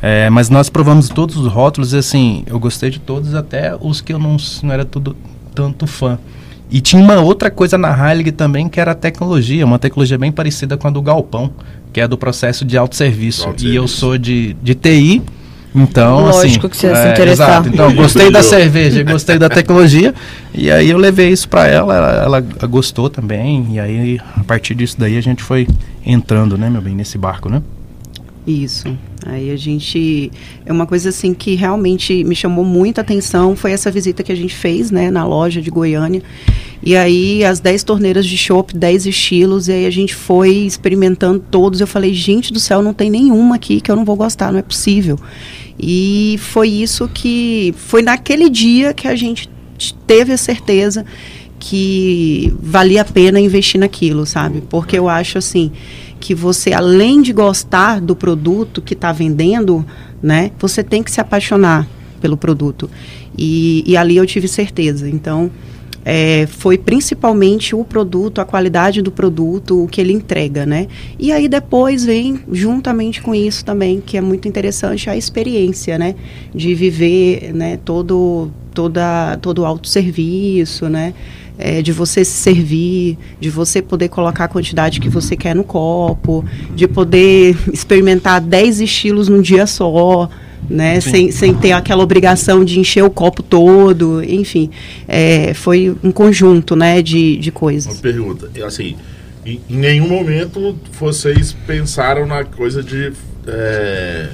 É, mas nós provamos todos os rótulos e assim, eu gostei de todos, até os que eu não, não era tudo tanto fã. E tinha uma outra coisa na Heilig também, que era a tecnologia, uma tecnologia bem parecida com a do Galpão, que é do processo de autosserviço. Autosserviço. E eu sou de, de TI, então Lógico assim, que você ia se interessar. Exato, então gostei da cerveja, gostei da tecnologia, e aí eu levei isso para ela, ela, ela gostou também, e aí a partir disso daí a gente foi entrando, né, meu bem, nesse barco, né? Isso. Aí a gente. É uma coisa assim que realmente me chamou muita atenção. Foi essa visita que a gente fez, né, na loja de Goiânia. E aí, as 10 torneiras de chopp, 10 estilos, e aí a gente foi experimentando todos. Eu falei, gente do céu, não tem nenhuma aqui que eu não vou gostar, não é possível. E foi isso que. Foi naquele dia que a gente teve a certeza que valia a pena investir naquilo, sabe? Porque eu acho assim que você além de gostar do produto que está vendendo, né, você tem que se apaixonar pelo produto. E, e ali eu tive certeza. Então é, foi principalmente o produto, a qualidade do produto, o que ele entrega, né? E aí depois vem, juntamente com isso também, que é muito interessante, a experiência, né? De viver, né, todo, toda, todo o autosserviço, né? É, de você se servir, de você poder colocar a quantidade que você quer no copo, de poder experimentar 10 estilos num dia só, né? Sem, sem ter aquela obrigação de encher o copo todo, enfim. É, foi um conjunto, né, de, de Uma coisas. pergunta. Assim, em, em nenhum momento vocês pensaram na coisa de é,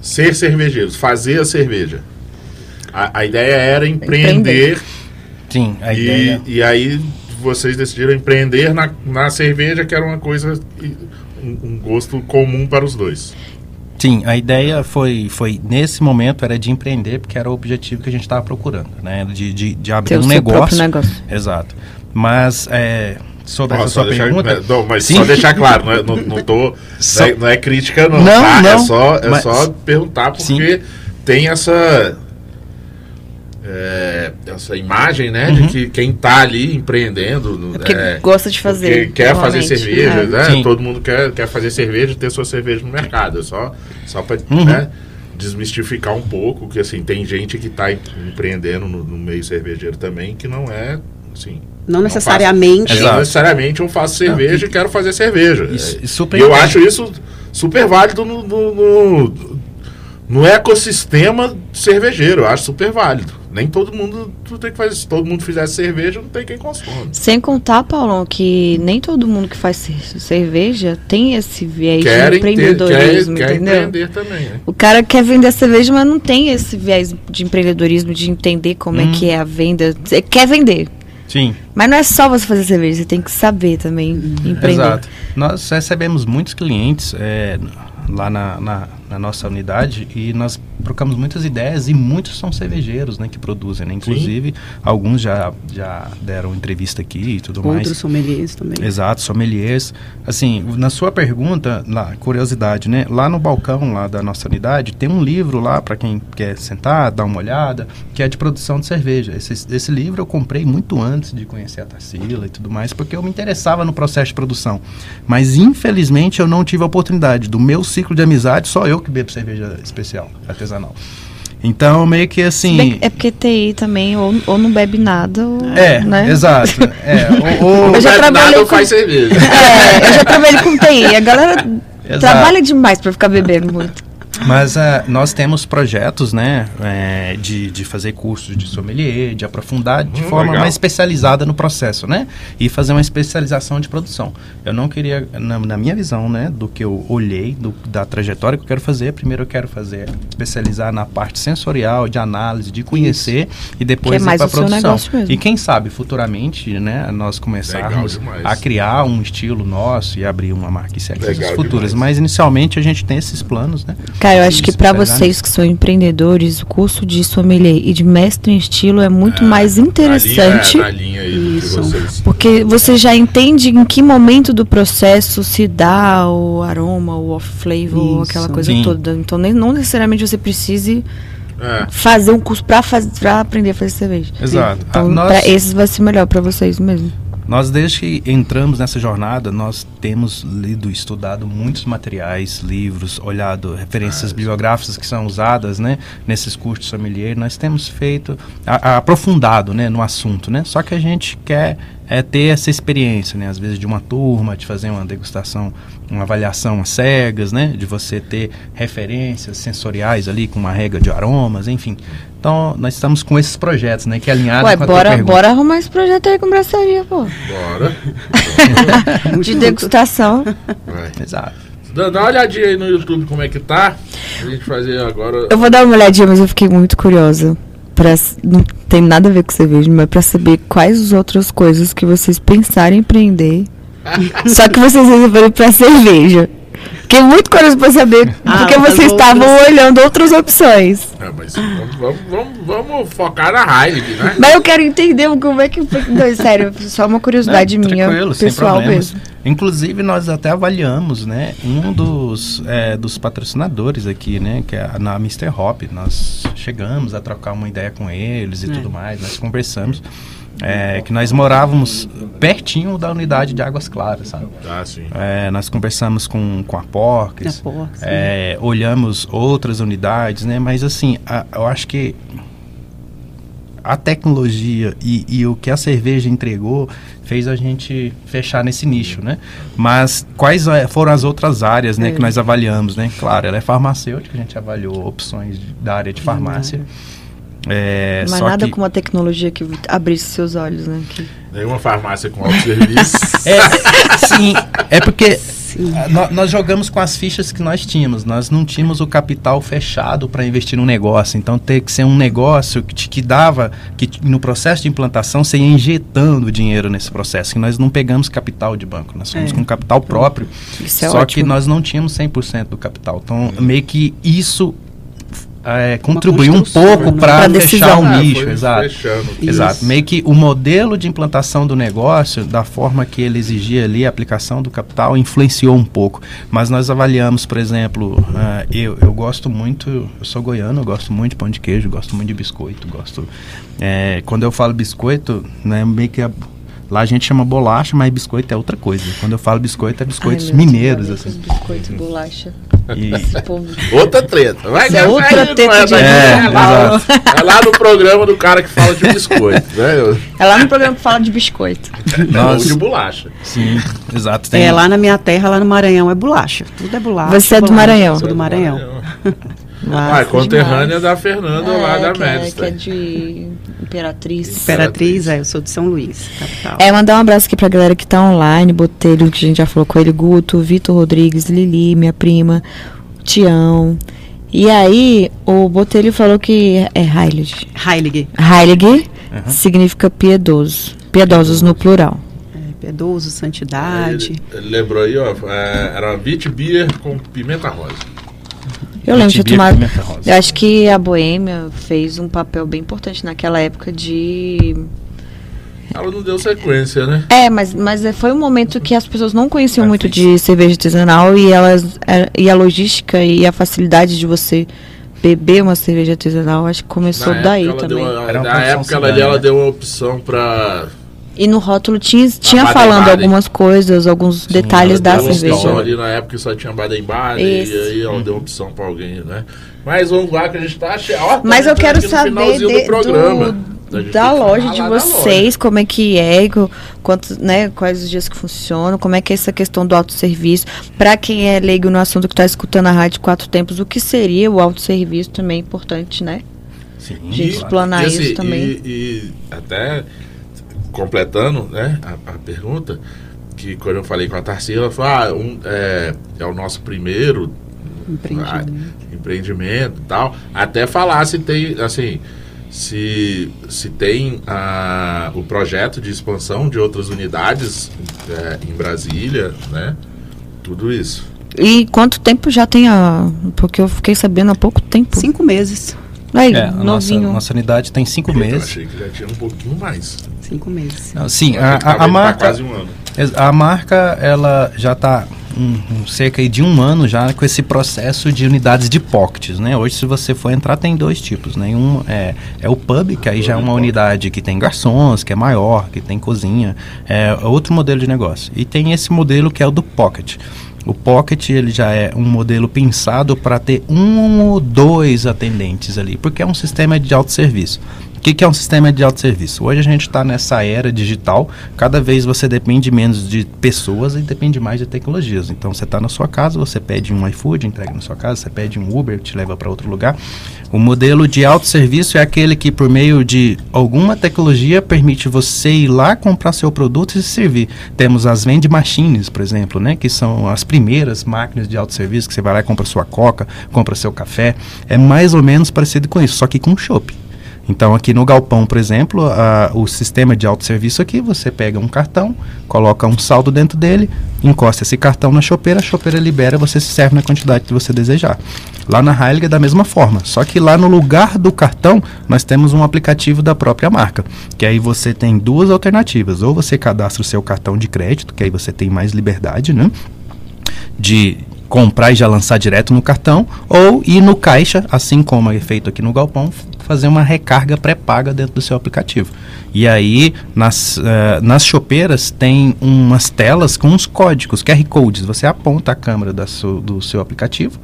ser cervejeiros, fazer a cerveja. A, a ideia era empreender, Sim, a e, ideia... e aí vocês decidiram empreender na, na cerveja, que era uma coisa, um, um gosto comum para os dois. Sim, a ideia foi, foi, nesse momento, era de empreender, porque era o objetivo que a gente estava procurando, né? De, de, de abrir Ter o um negócio. negócio. Exato. Mas, é, sobre essa só sua deixar, pergunta... é, não, mas Sim. só deixar claro, não, é, não, não tô, Só- não, é, não é crítica não, Não, tá? É não, só, é mas- só perguntar porque tem essa é, essa imagem, né, Uhum. de que quem tá ali empreendendo É porque é, gosta de fazer. porque quer fazer cerveja, é. né? Sim. Todo mundo quer, quer fazer cerveja e ter sua cerveja no mercado. É só, só para Uhum. né, desmistificar um pouco, que assim, tem gente que está empreendendo no, no meio cervejeiro também que não é assim. Não necessariamente. Exato. não necessariamente eu faço cerveja e quero fazer cerveja. Isso- É, super e eu acho isso super válido no, no, no- no ecossistema cervejeiro. Eu acho super válido. Nem todo mundo tu tem que fazer. Se todo mundo fizesse cerveja, não tem quem consome. Sem contar, Paulão, que nem todo mundo que faz cer- cerveja tem esse viés de Querem ter, quer, empreendedorismo, quer entendeu? empreender também, né? O cara quer vender cerveja, mas não tem esse viés de empreendedorismo, de entender como Hum. é que é a venda. Você quer vender. Sim, Mas não é só você fazer cerveja, você tem que saber também empreender. Exato. Nós recebemos muitos clientes é, lá na, na, na nossa unidade e nós trocamos muitas ideias e muitos são cervejeiros né, que produzem. Né? Inclusive, alguns já, já deram entrevista aqui e tudo mais. Outros sommeliers também. Exato, sommeliers. Assim, na sua pergunta, lá, curiosidade, né? Lá no balcão lá da nossa unidade tem um livro lá para quem quer sentar, dar uma olhada, que é de produção de cerveja. Esse, esse livro eu comprei muito antes de conhecer a Tarsila e tudo mais, porque eu me interessava no processo de produção. Mas infelizmente eu não tive a oportunidade. Do meu ciclo de amizade, só eu que bebo cerveja especial, artesanal. Então, meio que assim. Bem, É porque TI também ou, ou não bebe nada, ou, É, né? exato. É, ou- ou- Eu já Não bebe trabalhei nada, com- faz cerveja. É, eu já trabalhei com TI. A galera Exato. Trabalha demais pra ficar bebendo muito. Mas ah, nós temos projetos, né, é, de, de fazer cursos de sommelier, de aprofundar de Hum, forma legal. mais especializada no processo, né, e fazer uma especialização de produção. Eu não queria, na, na minha visão, né, do que eu olhei, do- da trajetória que eu quero fazer, primeiro eu quero fazer, especializar na parte sensorial, de análise, de conhecer, e depois Que é ir mais para produção. E quem sabe, futuramente, né, nós começarmos a criar um estilo nosso e abrir uma marca e as futuras. demais. Mas inicialmente a gente tem esses planos, né? Cara, eu acho que pra Especializar vocês que são empreendedores, o curso de sommelier e de mestre em estilo é muito mais Na interessante. linha, na linha aí do que Isso. vocês. Porque você já entende em que momento do processo se dá o aroma, o off-flavor, Isso. aquela coisa Sim. toda. Então, nem, não necessariamente você precise É. fazer um curso pra aprender a fazer cerveja. Exato. Então, Ah, nós- pra esses vai ser melhor pra vocês mesmo. Nós, desde que entramos nessa jornada, nós temos lido, estudado muitos materiais, livros, olhado referências bibliográficas que são usadas né, nesses cursos sommelier. Nós temos feito, a- a- aprofundado né, no assunto, né? Só que a gente quer é, ter essa experiência, né? Às vezes de uma turma, de fazer uma degustação, uma avaliação às cegas, né? De você ter referências sensoriais ali com uma regra de aromas, enfim. Então, nós estamos com esses projetos, né? Que é alinhado Ué, com a bora, bora arrumar esse projeto aí com braçaria, pô. Bora. De degustação. Vai. Exato. Dá, dá uma olhadinha aí no YouTube como é que tá. A gente fazer agora. Eu vou dar uma olhadinha, mas eu fiquei muito curiosa. Pra, s- não tem nada a ver com cerveja, mas pra saber quais as outras coisas que vocês pensarem em empreender. só que vocês resolveram pra cerveja. Fiquei muito curioso pra saber Ah, porque vocês estavam outras. olhando outras opções. É, mas vamos, vamos, vamos, vamos focar na Heineken, né? Mas eu quero entender como é que foi. Não, sério, só uma curiosidade Não, minha, tranquilo, sem pessoal problemas. mesmo. Inclusive, nós até avaliamos, né, um dos, é, dos patrocinadores aqui, né, que é a- na Mr. Hop. Nós chegamos a trocar uma ideia com eles e É. tudo mais, nós conversamos. É, que nós morávamos pertinho da unidade de Águas Claras, sabe? Ah, sim. É, nós conversamos com, com a Porques, é, olhamos outras unidades, né? Mas assim, a- eu acho que a tecnologia e, e o que a cerveja entregou fez a gente fechar nesse nicho, né? Mas quais é, foram as outras áreas, né, É. que nós avaliamos, né? Claro, ela é farmacêutica, a gente avaliou opções de- da área de farmácia. É, Mas só nada que, como a tecnologia que abrisse seus olhos, né? Que- Nenhuma farmácia com autosserviço. É, sim, é porque nó- nós jogamos com as fichas que nós tínhamos. Nós não tínhamos o capital fechado para investir no negócio. Então tem que ser um negócio que, que dava, que no processo de implantação você ia injetando dinheiro nesse processo. E nós não pegamos capital de banco, nós fomos É. com capital próprio. Isso é Só ótimo. que nós não tínhamos 100% do capital. Então meio que isso é, contribuiu um pouco né? para fechar o Ah, nicho. foi exato. Fechando. Exato. Meio que o modelo de implantação do negócio, da forma que ele exigia ali, a aplicação do capital, influenciou um pouco. Mas nós avaliamos, por exemplo, ah, eu, eu gosto muito, eu sou goiano, eu gosto muito de pão de queijo, gosto muito de biscoito, gosto. é, quando eu falo biscoito, né, meio que a- lá a gente chama bolacha, mas biscoito é outra coisa. Quando eu falo biscoito, é biscoitos Ai, mineiros, assim. esses Biscoitos, bolacha. E-. Outra treta. Vai Isso é vai- outra vai- treta de É, é, lá, é lá no programa do cara que fala de biscoito, né? É lá no programa que fala de biscoito. Não, Nós- de bolacha. Sim, exato. Tem, É, lá na minha terra, lá no Maranhão, é bolacha. Tudo é bolacha. Você é do bolacha. Maranhão? Sou do Maranhão. Ah, é conterrânea demais. da Fernanda lá É, da que é, que é Médica. de Imperatriz. Imperatriz, é, eu sou de São Luís, capital. É, mandar um abraço aqui pra galera que tá online, Botelho, que a gente já falou com ele, Guto, Vitor Rodrigues, Lili, minha prima, Tião. E aí, o Botelho falou que é Heilig. Heilig, Heilig significa piedoso. Piedosos no plural. é, piedoso, santidade. Ele, ele lembrou aí, ó, é, era Vit Beer com pimenta rosa. Eu lembro de ter tomado. Rosa. Eu acho que a Boêmia fez um papel bem importante naquela época de. Ela não deu sequência, né? É, mas, mas é- foi um momento que as pessoas não conheciam muito de cerveja artesanal e elas é, e a logística e a facilidade de você beber uma cerveja artesanal, acho que começou Na daí também. Uma, Era uma na época ela, ela né? deu uma opção pra. E no rótulo tinha, tinha falando Baden. algumas coisas, alguns detalhes ela da cerveja. ali na época só tinha Baden Baden Isso. e aí ela deu opção pra alguém, né? Mas vamos lá que a gente tá. Ó, tá Mas eu quero saber de- do programa. do- A gente da loja de vocês, como é que é, quantos, né, quais os dias que funcionam, como é que é essa questão do autosserviço. Para quem é leigo no assunto que está escutando a Rádio Quatro Tempos, o que seria o autosserviço também é importante, né? Sim, De explanar E, assim, isso também. E, e até completando né, a, a pergunta, que quando eu falei com a Tarcísio, ela falou, ah, um, é, é o nosso primeiro ah, empreendimento e tal. Até falar se tem, assim, se, se tem ah, o projeto de expansão de outras unidades é, em Brasília, né? Tudo isso. E quanto tempo já tem a. Porque eu fiquei sabendo há pouco tempo. Cinco meses. Aí, É, a nossa, novinho. nossa unidade tem cinco Eu meses. achei que já tinha um pouquinho mais. Cinco meses. Não, Sim, Eu a, a, a marca. quase um ano. A marca, ela já está cerca aí de um ano já com esse processo de unidades de pockets, né? Hoje, se você for entrar, tem dois tipos, né? Um é, é o pub, que aí já é uma unidade que tem garçons, que é maior, que tem cozinha, é outro modelo de negócio. E tem esse modelo que é o do pocket. O Pocket ele já é um modelo pensado para ter um ou dois atendentes ali, porque é um sistema de autosserviço. O que, que é um sistema de autosserviço? Hoje a gente está nessa era digital, cada vez você depende menos de pessoas e depende mais de tecnologias. Então você está na sua casa, você pede um iFood, entrega na sua casa, você pede um Uber, te leva para outro lugar. O modelo de autosserviço é aquele que, por meio de alguma tecnologia, permite você ir lá comprar seu produto e se servir. Temos as vend machines, por exemplo, né, que são as primeiras máquinas de autosserviço que você vai lá e compra sua coca, compra seu café. É mais ou menos parecido com isso, só que com chopp. Então, aqui no galpão, por exemplo, a- o sistema de autosserviço aqui, você pega um cartão, coloca um saldo dentro dele, encosta esse cartão na chopeira, a chopeira libera, você se serve na quantidade que você desejar. Lá na Heilig é da mesma forma, só que lá no lugar do cartão, nós temos um aplicativo da própria marca, que aí você tem duas alternativas, ou você cadastra o seu cartão de crédito, que aí você tem mais liberdade, né? de comprar e já lançar direto no cartão, ou ir no caixa, assim como é feito aqui no Galpão, fazer uma recarga pré-paga dentro do seu aplicativo. E aí, nas, eh, nas chopeiras, tem umas telas com uns códigos, QR Codes. Você aponta a câmera da su- do seu aplicativo,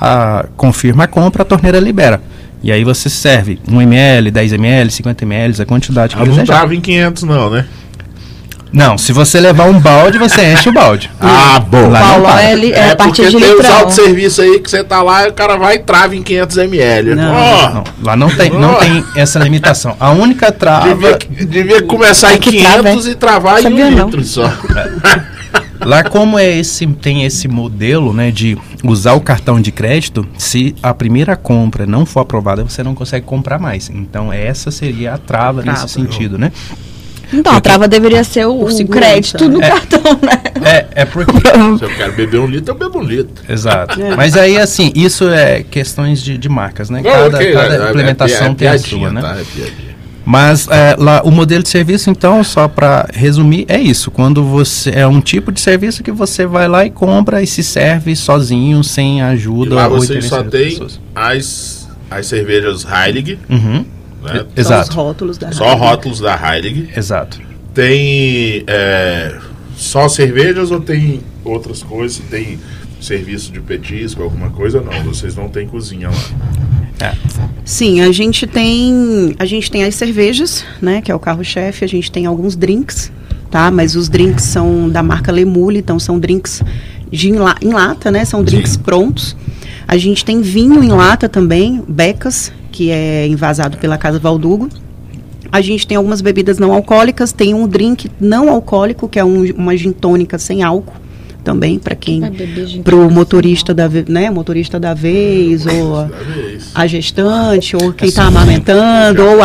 a- confirma a compra, a torneira libera. E aí você serve 1 ml, 10 ml, 50 ml, a quantidade que Ah, não desejar. tava em 500 não, né? Não, se você levar um balde, você enche o balde. Ah, bom. Lá não Paulo para. é, li- é, a porque partir de tem os litrão. autosserviços aí que você tá lá e o cara vai e trava em 500 ml. Não. Ó, Não, lá não tem, não Oh. tem essa limitação. A única trava. devia, devia começar em que trava, 500 e travar em um litro só. Lá como é esse tem esse modelo, né, de usar o cartão de crédito, se a primeira compra não for aprovada, você não consegue comprar mais. Então essa seria a trava, Trava. nesse sentido, né? Então, a trava deveria ser o, o crédito no né? cartão, né? É, é porque Se eu quero beber um litro, eu bebo um litro. Exato. Mas aí, assim, isso é questões de, de marcas, né? Cada, ok, cada é- é- implementação é tem a sua, né? tá? É. Mas é, lá, o modelo de serviço, então, só para resumir, é isso. Quando você é um tipo de serviço que você vai lá e compra e se serve sozinho, sem E ajuda lá ou vocês só tem as, as cervejas Heilig, Uhum. Né? Exato. rótulos da Só Heineken. rótulos da Heilig. Exato. Tem é, só cervejas ou tem outras coisas? Tem serviço de petisco, alguma coisa? Não, vocês não têm cozinha lá. Sim, a gente tem a gente tem as cervejas, né, que é o carro-chefe, a gente tem alguns drinks, tá? Mas os drinks são da marca Lemule, então são drinks de em, la- em lata, né? São drinks Sim. prontos. A gente tem vinho em lata também, Becas, que é envasado pela Casa Valdugo. A gente tem algumas bebidas não alcoólicas, tem um drink não alcoólico, que é um- uma gin tônica sem álcool, também para quem pro tônica motorista da, né, motorista da vez ou a- a gestante, ou quem está amamentando, ou o é.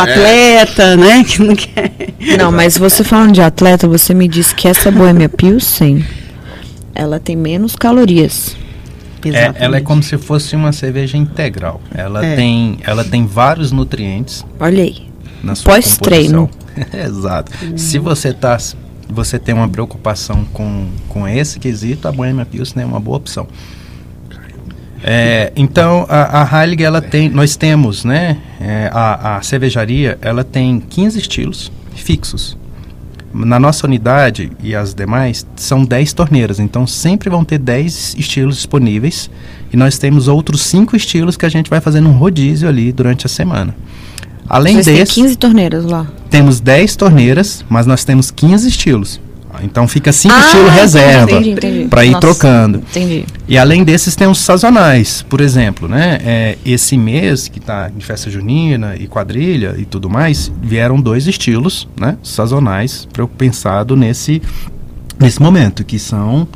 atleta, né? Que não quer. Não, mas você falando de atleta, você me disse que essa Bohemia Pilsen, ela tem menos calorias. É, ela é como se fosse uma cerveja integral. Ela, É. tem, ela tem vários nutrientes Olha aí. na sua Pós-treino. Exato. Se você tá você tem uma preocupação com, com esse quesito, a Bohemia Pilsner é uma boa opção. É, então a, a Heilig ela tem, nós temos, né? é, a, a cervejaria ela tem 15 estilos fixos. Na nossa unidade e as demais são 10 torneiras, então sempre vão ter 10 estilos disponíveis e nós temos outros 5 estilos que a gente vai fazendo um rodízio ali durante a semana. Além Vocês desse, 15 torneiras lá. temos 10 torneiras, mas nós temos 15 estilos. Então fica 5 Ah, estilos reserva para ir Nossa, trocando. Entendi. E além desses tem os sazonais, por exemplo, né? É, esse mês que está em festa junina e quadrilha e tudo mais, vieram dois estilos, né? Sazonais, para eu pensado nesse nesse momento, que são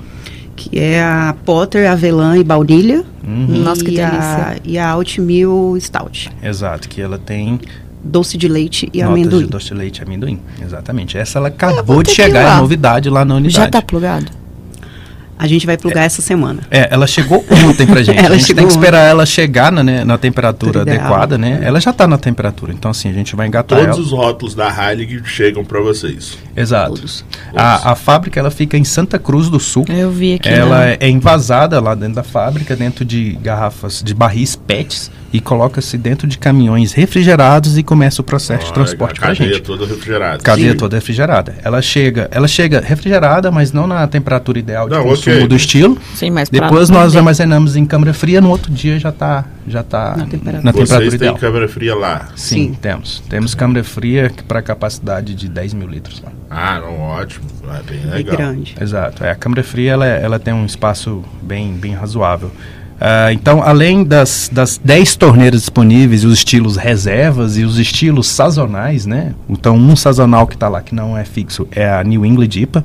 Que é a Potter, Avelã e Baunilha. Uhum. Nossa, que e a, delícia. e a Altmil Stout. exato, que ela tem Doce de leite e notas amendoim. de doce de leite e amendoim. Exatamente. Essa ela Eu acabou de chegar, é novidade lá na unidade. Já tá plugado? A gente vai plugar essa semana. É, ela chegou ontem pra gente. Ela a gente tem que esperar ela chegar na, né, na temperatura Ideal. adequada, né? Ela já tá na temperatura, então assim, a gente vai engatar Todos ela. os rótulos da Heilig chegam pra vocês. Exato. Todos. A, a fábrica ela fica em Santa Cruz do Sul. Eu vi aqui. Ela né? é envasada lá dentro da fábrica, dentro de garrafas, de barris PETs, e coloca-se dentro de caminhões refrigerados e começa o processo de transporte a pra cadeia gente. toda refrigerada. Cadeia Sim. toda refrigerada. Ela chega, ela chega refrigerada, mas não na temperatura ideal de Não, consumo ok. do estilo. Sim, mas Depois nós vender. armazenamos em câmara fria, no outro dia já está já tá Na temperatura. na temperatura Vocês têm ideal. câmera fria lá. Sim, Sim. temos. Temos câmara fria para capacidade de 10 mil litros lá. Ah, não, ótimo. É bem É legal. grande. Exato. É, a câmara fria ela, é- ela tem um espaço bem, bem razoável. Ah, então, além das, das 10 torneiras disponíveis, os estilos reservas e os estilos sazonais, né? Então, um sazonal que está lá, que não é fixo, é a New England IPA.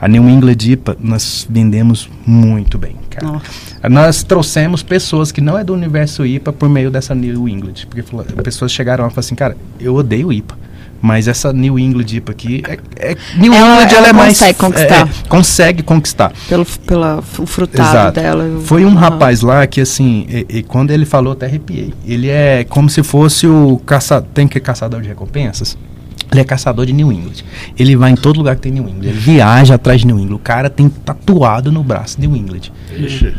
A New England IPA nós vendemos muito bem, cara. Nossa. Nós trouxemos pessoas que não é do universo IPA por meio dessa New England. Porque falou- pessoas chegaram lá e falaram assim, cara, eu odeio IPA. Mas essa New England IPA aqui é, é- New Ela- England ela, ela é mais consegue conquistar. é, consegue conquistar. Pelo pela, o frutado Exato. dela. Foi um rapaz lá que assim, e, e quando ele falou, até arrepiei. Ele é como se fosse o caça, tem que caçador de recompensas. Ele é caçador de New England. Ele vai em todo lugar que tem New England. Ele viaja atrás de New England. O cara tem tatuado no braço New England. Ixi,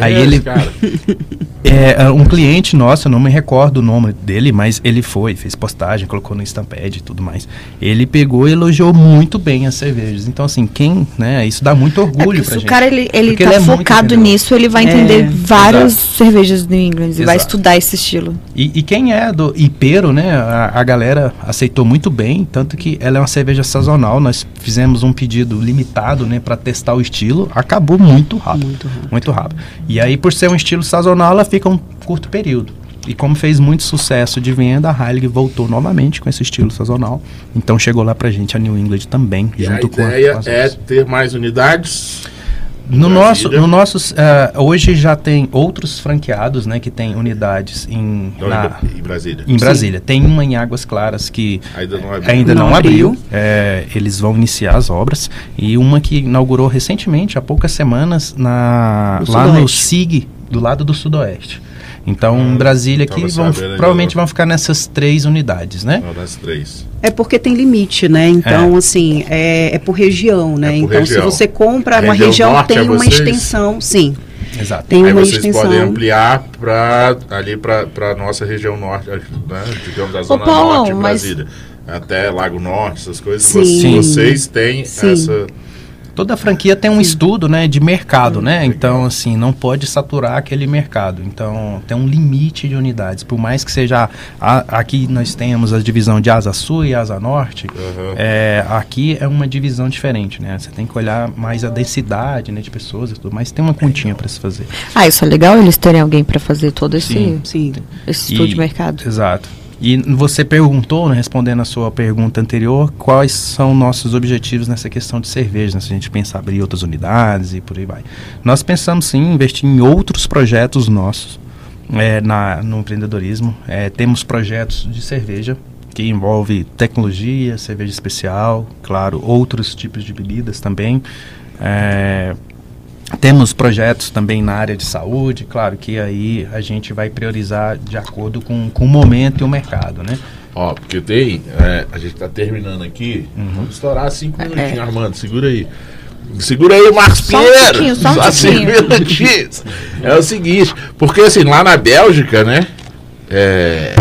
Aí é ele- esse cara? É, é, um cliente nosso, eu não me recordo o nome dele, mas ele foi, fez postagem, colocou no Stampede e tudo mais. Ele pegou e elogiou muito bem as cervejas. Então, assim, quem, né, isso dá muito É orgulho porque pra se o gente. cara ele, ele Porque tá ele é focado nisso, ele vai É, entender várias exato. cervejas do New England e vai estudar esse estilo. E, e quem é do Ipero, né? A, a galera aceitou muito bem, tanto que ela é uma cerveja sazonal. Nós fizemos um pedido limitado, né, para testar o estilo. Acabou muito rápido, Muito rápido. muito rápido. E aí, por ser um estilo sazonal, ela fica um curto período. E como fez muito sucesso de venda, a Heilig voltou novamente com esse estilo sazonal. Então chegou lá pra gente a New England também, E a junto com, a, ideia com as é ter mais unidades. No nosso, no nossos, eh, hoje já tem outros franqueados, né, que tem unidades em, Não, na- em Bra- em Brasília. em Brasília. Tem uma em Águas Claras que Ainda não abriu. ainda não, Não abriu. abriu. É, eles vão iniciar as obras. E uma que inaugurou recentemente, há poucas semanas, na, No lá no Sudoeste. SIG, do lado do Sudoeste. Então, Ah, em Brasília tava aqui, vão, provavelmente vão ficar nessas três unidades, né? Não, das três. É porque tem limite, né? Então, assim, é, é por região, né? É por então, região. se você compra uma região norte tem é uma vocês? extensão, sim. Exato. Tem Aí uma vocês extensão. podem ampliar para ali para nossa região norte, né? digamos a zona Paulão, norte de mas- Brasília, até Lago Norte, essas coisas. Sim. Vocês têm Sim. essa Toda franquia tem um estudo, né, de mercado, né? Então, assim, não pode saturar aquele mercado. Então, tem um limite de unidades. Por mais que seja a- aqui nós temos a divisão de asa sul e asa norte, Aham. é, aqui é uma divisão diferente, né? Você tem que olhar mais a densidade, né, de pessoas e tudo, mas tem uma continha para se fazer. Ah, isso é legal eles terem alguém pra fazer todo esse, Sim. Sim. esse estudo E- de mercado. Exato. E você perguntou, né, respondendo a sua pergunta anterior, quais são nossos objetivos nessa questão de cerveja, né, se a gente pensar abrir outras unidades e por aí vai. Nós pensamos sim em investir em outros projetos nossos é, na, no empreendedorismo. É, temos projetos de cerveja que envolve tecnologia, cerveja especial, claro, outros tipos de bebidas também. É, temos projetos também na área de saúde, claro que aí a gente vai priorizar de acordo com, com o momento e o mercado, né? Ó, porque tem. é, a gente tá terminando aqui. Uhum. Vamos estourar cinco É. minutinhos, Armando. Segura aí. Segura aí, Marcos Só um Pinheiro. pouquinho, só um minutinhos. É o seguinte, porque assim, lá na Bélgica, né? é,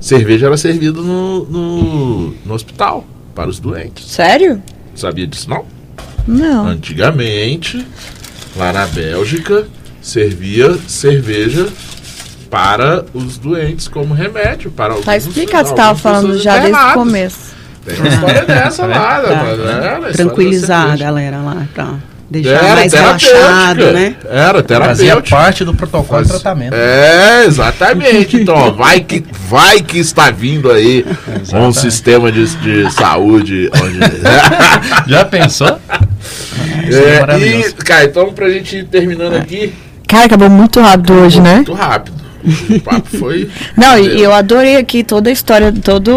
cerveja era servida no, no, no hospital para os doentes. Sério? Sabia disso não? Não. Antigamente, lá na Bélgica, servia cerveja para os doentes como remédio. Para Tá alguns- explicado, você tava algumas falando já desde o começo. Tem uma história dessa lá, né? Tá. É, a história da Tranquilizar a galera lá, pra deixar Era mais relaxado, né? Era Fazia terapêutica. parte do protocolo de Faz- tratamento. É, exatamente. Então, ó, vai que, vai que está vindo aí um sistema de, de saúde onde. Já pensou? É, e, maravilhoso. cara, então pra gente ir terminando aqui, Cara, acabou muito rápido hoje, né? muito rápido. O papo foi. Não, e, e eu adorei aqui toda a história, toda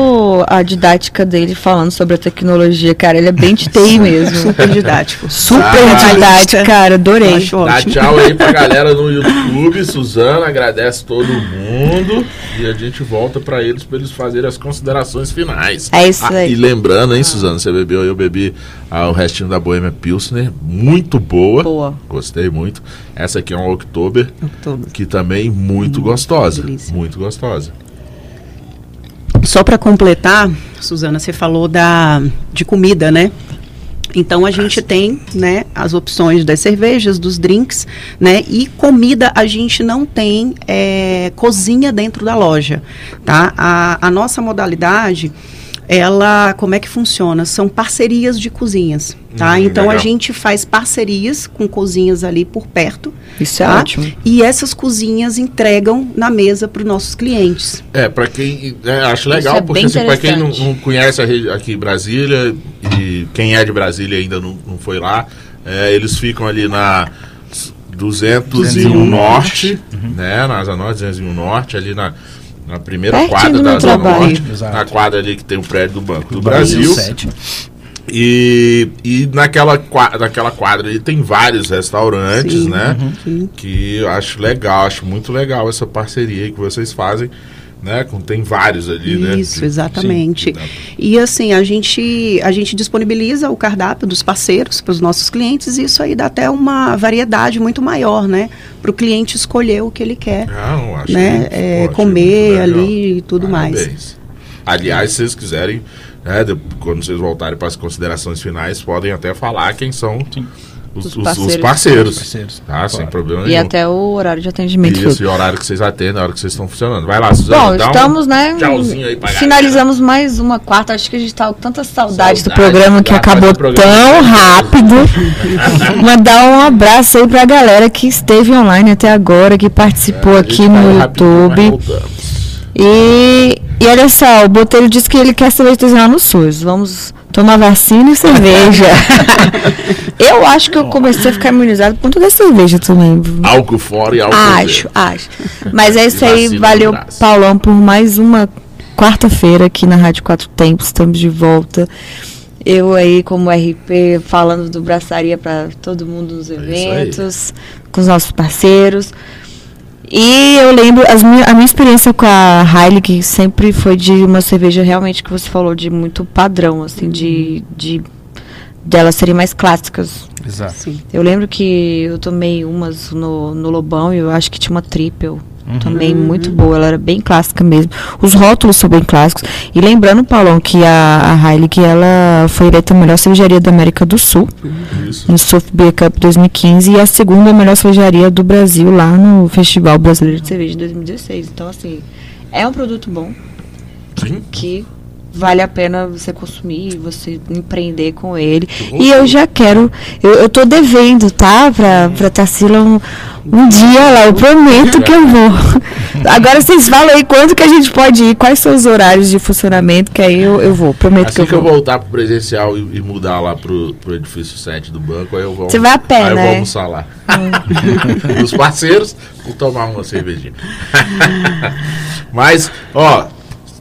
a didática dele falando sobre a tecnologia, cara. Ele é bem de TI mesmo. Super didático. Super Ah, didático, cara. Adorei. Dá ótimo. tchau aí pra galera no YouTube. Suzana, agradece todo mundo. E a gente volta pra eles pra eles fazerem as considerações finais. É isso Ah, aí. E lembrando, hein, Suzana, você bebeu, eu bebi ah, o restinho da Boêmia Pilsner. Muito boa. Boa. Gostei muito. Essa aqui é um Oktober, Outubro. que também muito gostosa. delícia. Muito gostosa. Só para completar, Suzana, você falou da de comida, né? Então a gente tem, né, as opções das cervejas, dos drinks, né? E comida a gente não tem é, cozinha dentro da loja, tá? A, a nossa modalidade, ela, como é que funciona? São parcerias de cozinhas, tá? Hum, então a legal. gente faz parcerias com cozinhas ali por perto, Isso é tá? ótimo. E essas cozinhas entregam na mesa para os nossos clientes. É, pra quem. é, acho legal, é porque assim, pra quem não, não conhece a rede aqui em Brasília, e quem é de Brasília ainda não, não foi lá, é, eles ficam ali na 201 201 Norte, né? Na Asa Norte, 201 Norte, ali na, na primeira Pertinho quadra do da trabalho. Norte, Exato. na quadra ali que tem o prédio do Banco do, Do Brasil. 7. E, e naquela, naquela quadra ali tem vários restaurantes, Sim, né? Sim. Que eu acho legal, acho muito legal essa parceria que vocês fazem, né? Com, tem vários ali, né? Isso, Que- exatamente. Sim, E assim, a gente, a gente disponibiliza o cardápio dos parceiros para os nossos clientes e isso aí dá até uma variedade muito maior, né? Para o cliente escolher o que ele quer, Não, acho né? muito É, comer ali e tudo mais. Parabéns. Aliás, se vocês quiserem, né, de- quando vocês voltarem para as considerações finais, podem até falar quem são Sim. Os, Os os- os parceiros. parceiros. Parceiros. Tá, sem Claro. problema E nenhum. até o horário de atendimento. Isso, e o horário que vocês atendem, a hora que vocês estão funcionando. Vai lá, Suzana. Bom, dá um estamos, né? tchauzinho aí pra galera. Finalizamos mais uma quarta. Acho que a gente tá com tanta saudade, do Saudade, programa que faz acabou programa tão rápido. Mandar um abraço aí pra galera que esteve online até agora, que participou É, aqui caiu no YouTube. E, e olha só, o Botelho disse que ele quer cerveja artesanal no SUS. Vamos tomar vacina e cerveja. eu acho que eu comecei a ficar imunizado por conta da cerveja também. Álcool fora e álcool Acho, acho. Mas é isso aí. Valeu. Paulão, por mais uma quarta-feira aqui na Rádio Quatro Tempos. Estamos de volta. Eu aí, como RP, falando do Braçaria para todo mundo nos É eventos, com os nossos parceiros. E eu lembro, as minha, a minha experiência com a Heineken sempre foi de uma cerveja realmente que você falou, de muito padrão, assim, de, de delas serem mais clássicas. Exato. Sim. Eu lembro que eu tomei umas no, no Lobão e eu acho que tinha uma triple. Uhum. Também muito boa, ela era bem clássica mesmo. Os rótulos são bem clássicos. E lembrando, Paulão, que a, a Heineken, ela foi eleita a melhor cervejaria da América do Sul Isso. no Surf Beer Cup 2015 e a segunda melhor cervejaria do Brasil lá no Festival Brasileiro de Cerveja de 2016. Então, assim, é um produto bom Sim. que vale a pena você consumir, você empreender com ele. E eu já quero, eu, eu tô devendo, tá? Pra, pra Tarsila um, um dia lá, eu prometo que eu vou. Agora vocês falam aí quando que a gente pode ir, quais são os horários de funcionamento, que aí eu, eu vou, prometo Assim que eu vou. voltar pro presencial e, e mudar lá pro, pro edifício 7 do banco, aí eu vou. Você vai a pé, aí eu né? vou almoçar lá. Os parceiros, vou tomar uma cervejinha. Mas, ó,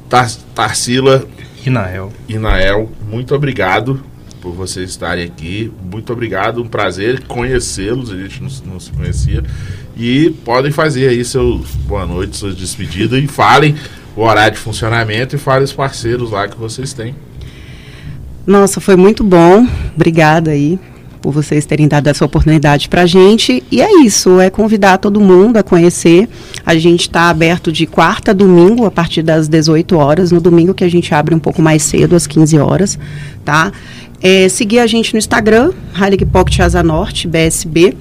Tar Tarsila E Nael. e Nael, muito obrigado por vocês estarem aqui. Muito obrigado, um prazer conhecê-los, a gente não, se- não se conhecia. E podem fazer aí seu boa noite, suas despedidas e falem o horário de funcionamento e falem os parceiros lá que vocês têm. Nossa, foi muito bom. Obrigada aí por vocês terem dado essa oportunidade para a gente. E é isso, é convidar todo mundo a conhecer. A gente está aberto de quarta a domingo, a partir das 18 horas. No domingo que a gente abre um pouco mais cedo, às 15 horas, tá? É, seguir a gente no Instagram, Heilig Pocket Asa Norte, BSB.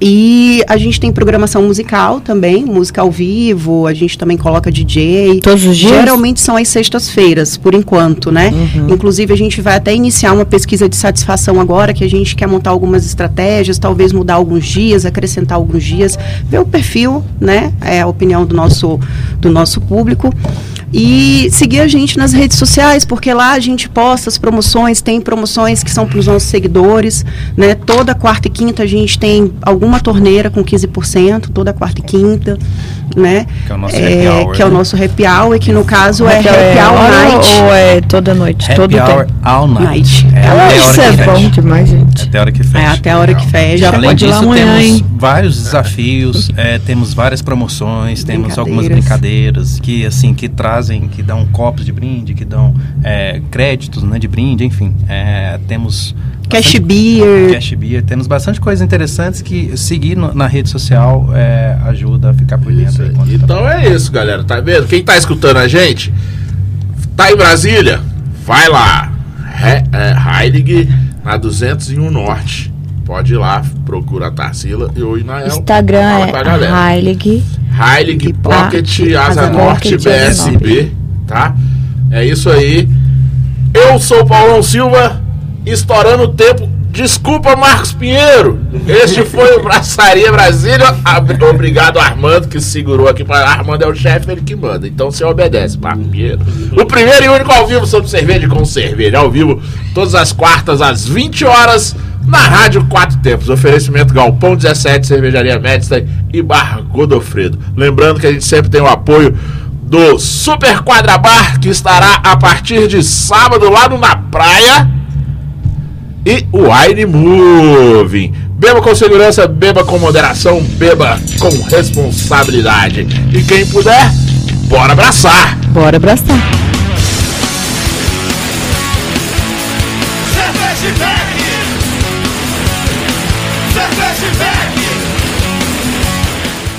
E a gente tem programação musical também, música ao vivo, a gente também coloca DJ. Todos os dias? Geralmente são às sextas-feiras, por enquanto, né? Inclusive a gente vai até iniciar uma pesquisa de satisfação agora, que a gente quer montar algumas estratégias, talvez mudar alguns dias, acrescentar alguns dias, ver o perfil, né? É a opinião do nosso, do nosso público. E seguir a gente nas redes sociais, porque lá a gente posta as promoções, tem promoções que são para os nossos seguidores, né? Toda quarta e quinta a gente tem alguma torneira com 15%, toda quarta e quinta, né? Que é o nosso happy hour, Que é o nosso happy hour, que no caso é Happy happy hour hora night. Ou é toda noite? Happy todo hour tempo? all night. Night. É, Ah, Isso hora é bom fecha. demais, gente. Até a hora que fecha. É, até a hora que fecha. Já Além disso, amanhã, temos hein? vários desafios, é, temos várias promoções, temos algumas brincadeiras que assim que trazem, que dão copos de brinde, que dão é, créditos né, de brinde, enfim. É, temos Cash bastante- beer. Cash beer, temos bastante coisas interessantes que seguir no- na rede social é, ajuda a ficar por dentro. aí tá Então é isso, galera. Tá vendo? Quem tá escutando a gente, tá em Brasília? Vai lá. He, é, Heilig na 201 Norte. Pode ir lá, procura a Tarsila e o Inael. Instagram é Heilig. Heilig Pocket Asa Norte BSB, tá? É isso aí. Eu sou o Paulão Silva, estourando o tempo. Desculpa, Marcos Pinheiro. Este foi o Braçaria Brasília. Obrigado, Armando, que segurou aqui. Pra... Armando é o chefe, ele que manda. Então você obedece, Marcos Pinheiro. O primeiro e único ao vivo sobre cerveja com cerveja. Ao vivo, todas as quartas, às 20 horas, na Rádio Quatro Tempos. Oferecimento Galpão 17, Cervejaria Medstein e Bar Godofredo. Lembrando que a gente sempre tem o apoio do Super Quadra Bar, que estará a partir de sábado lá no Na Praia. E o Wine Moving. Beba com segurança, beba com moderação, beba com responsabilidade. E quem puder, bora abraçar! Bora abraçar.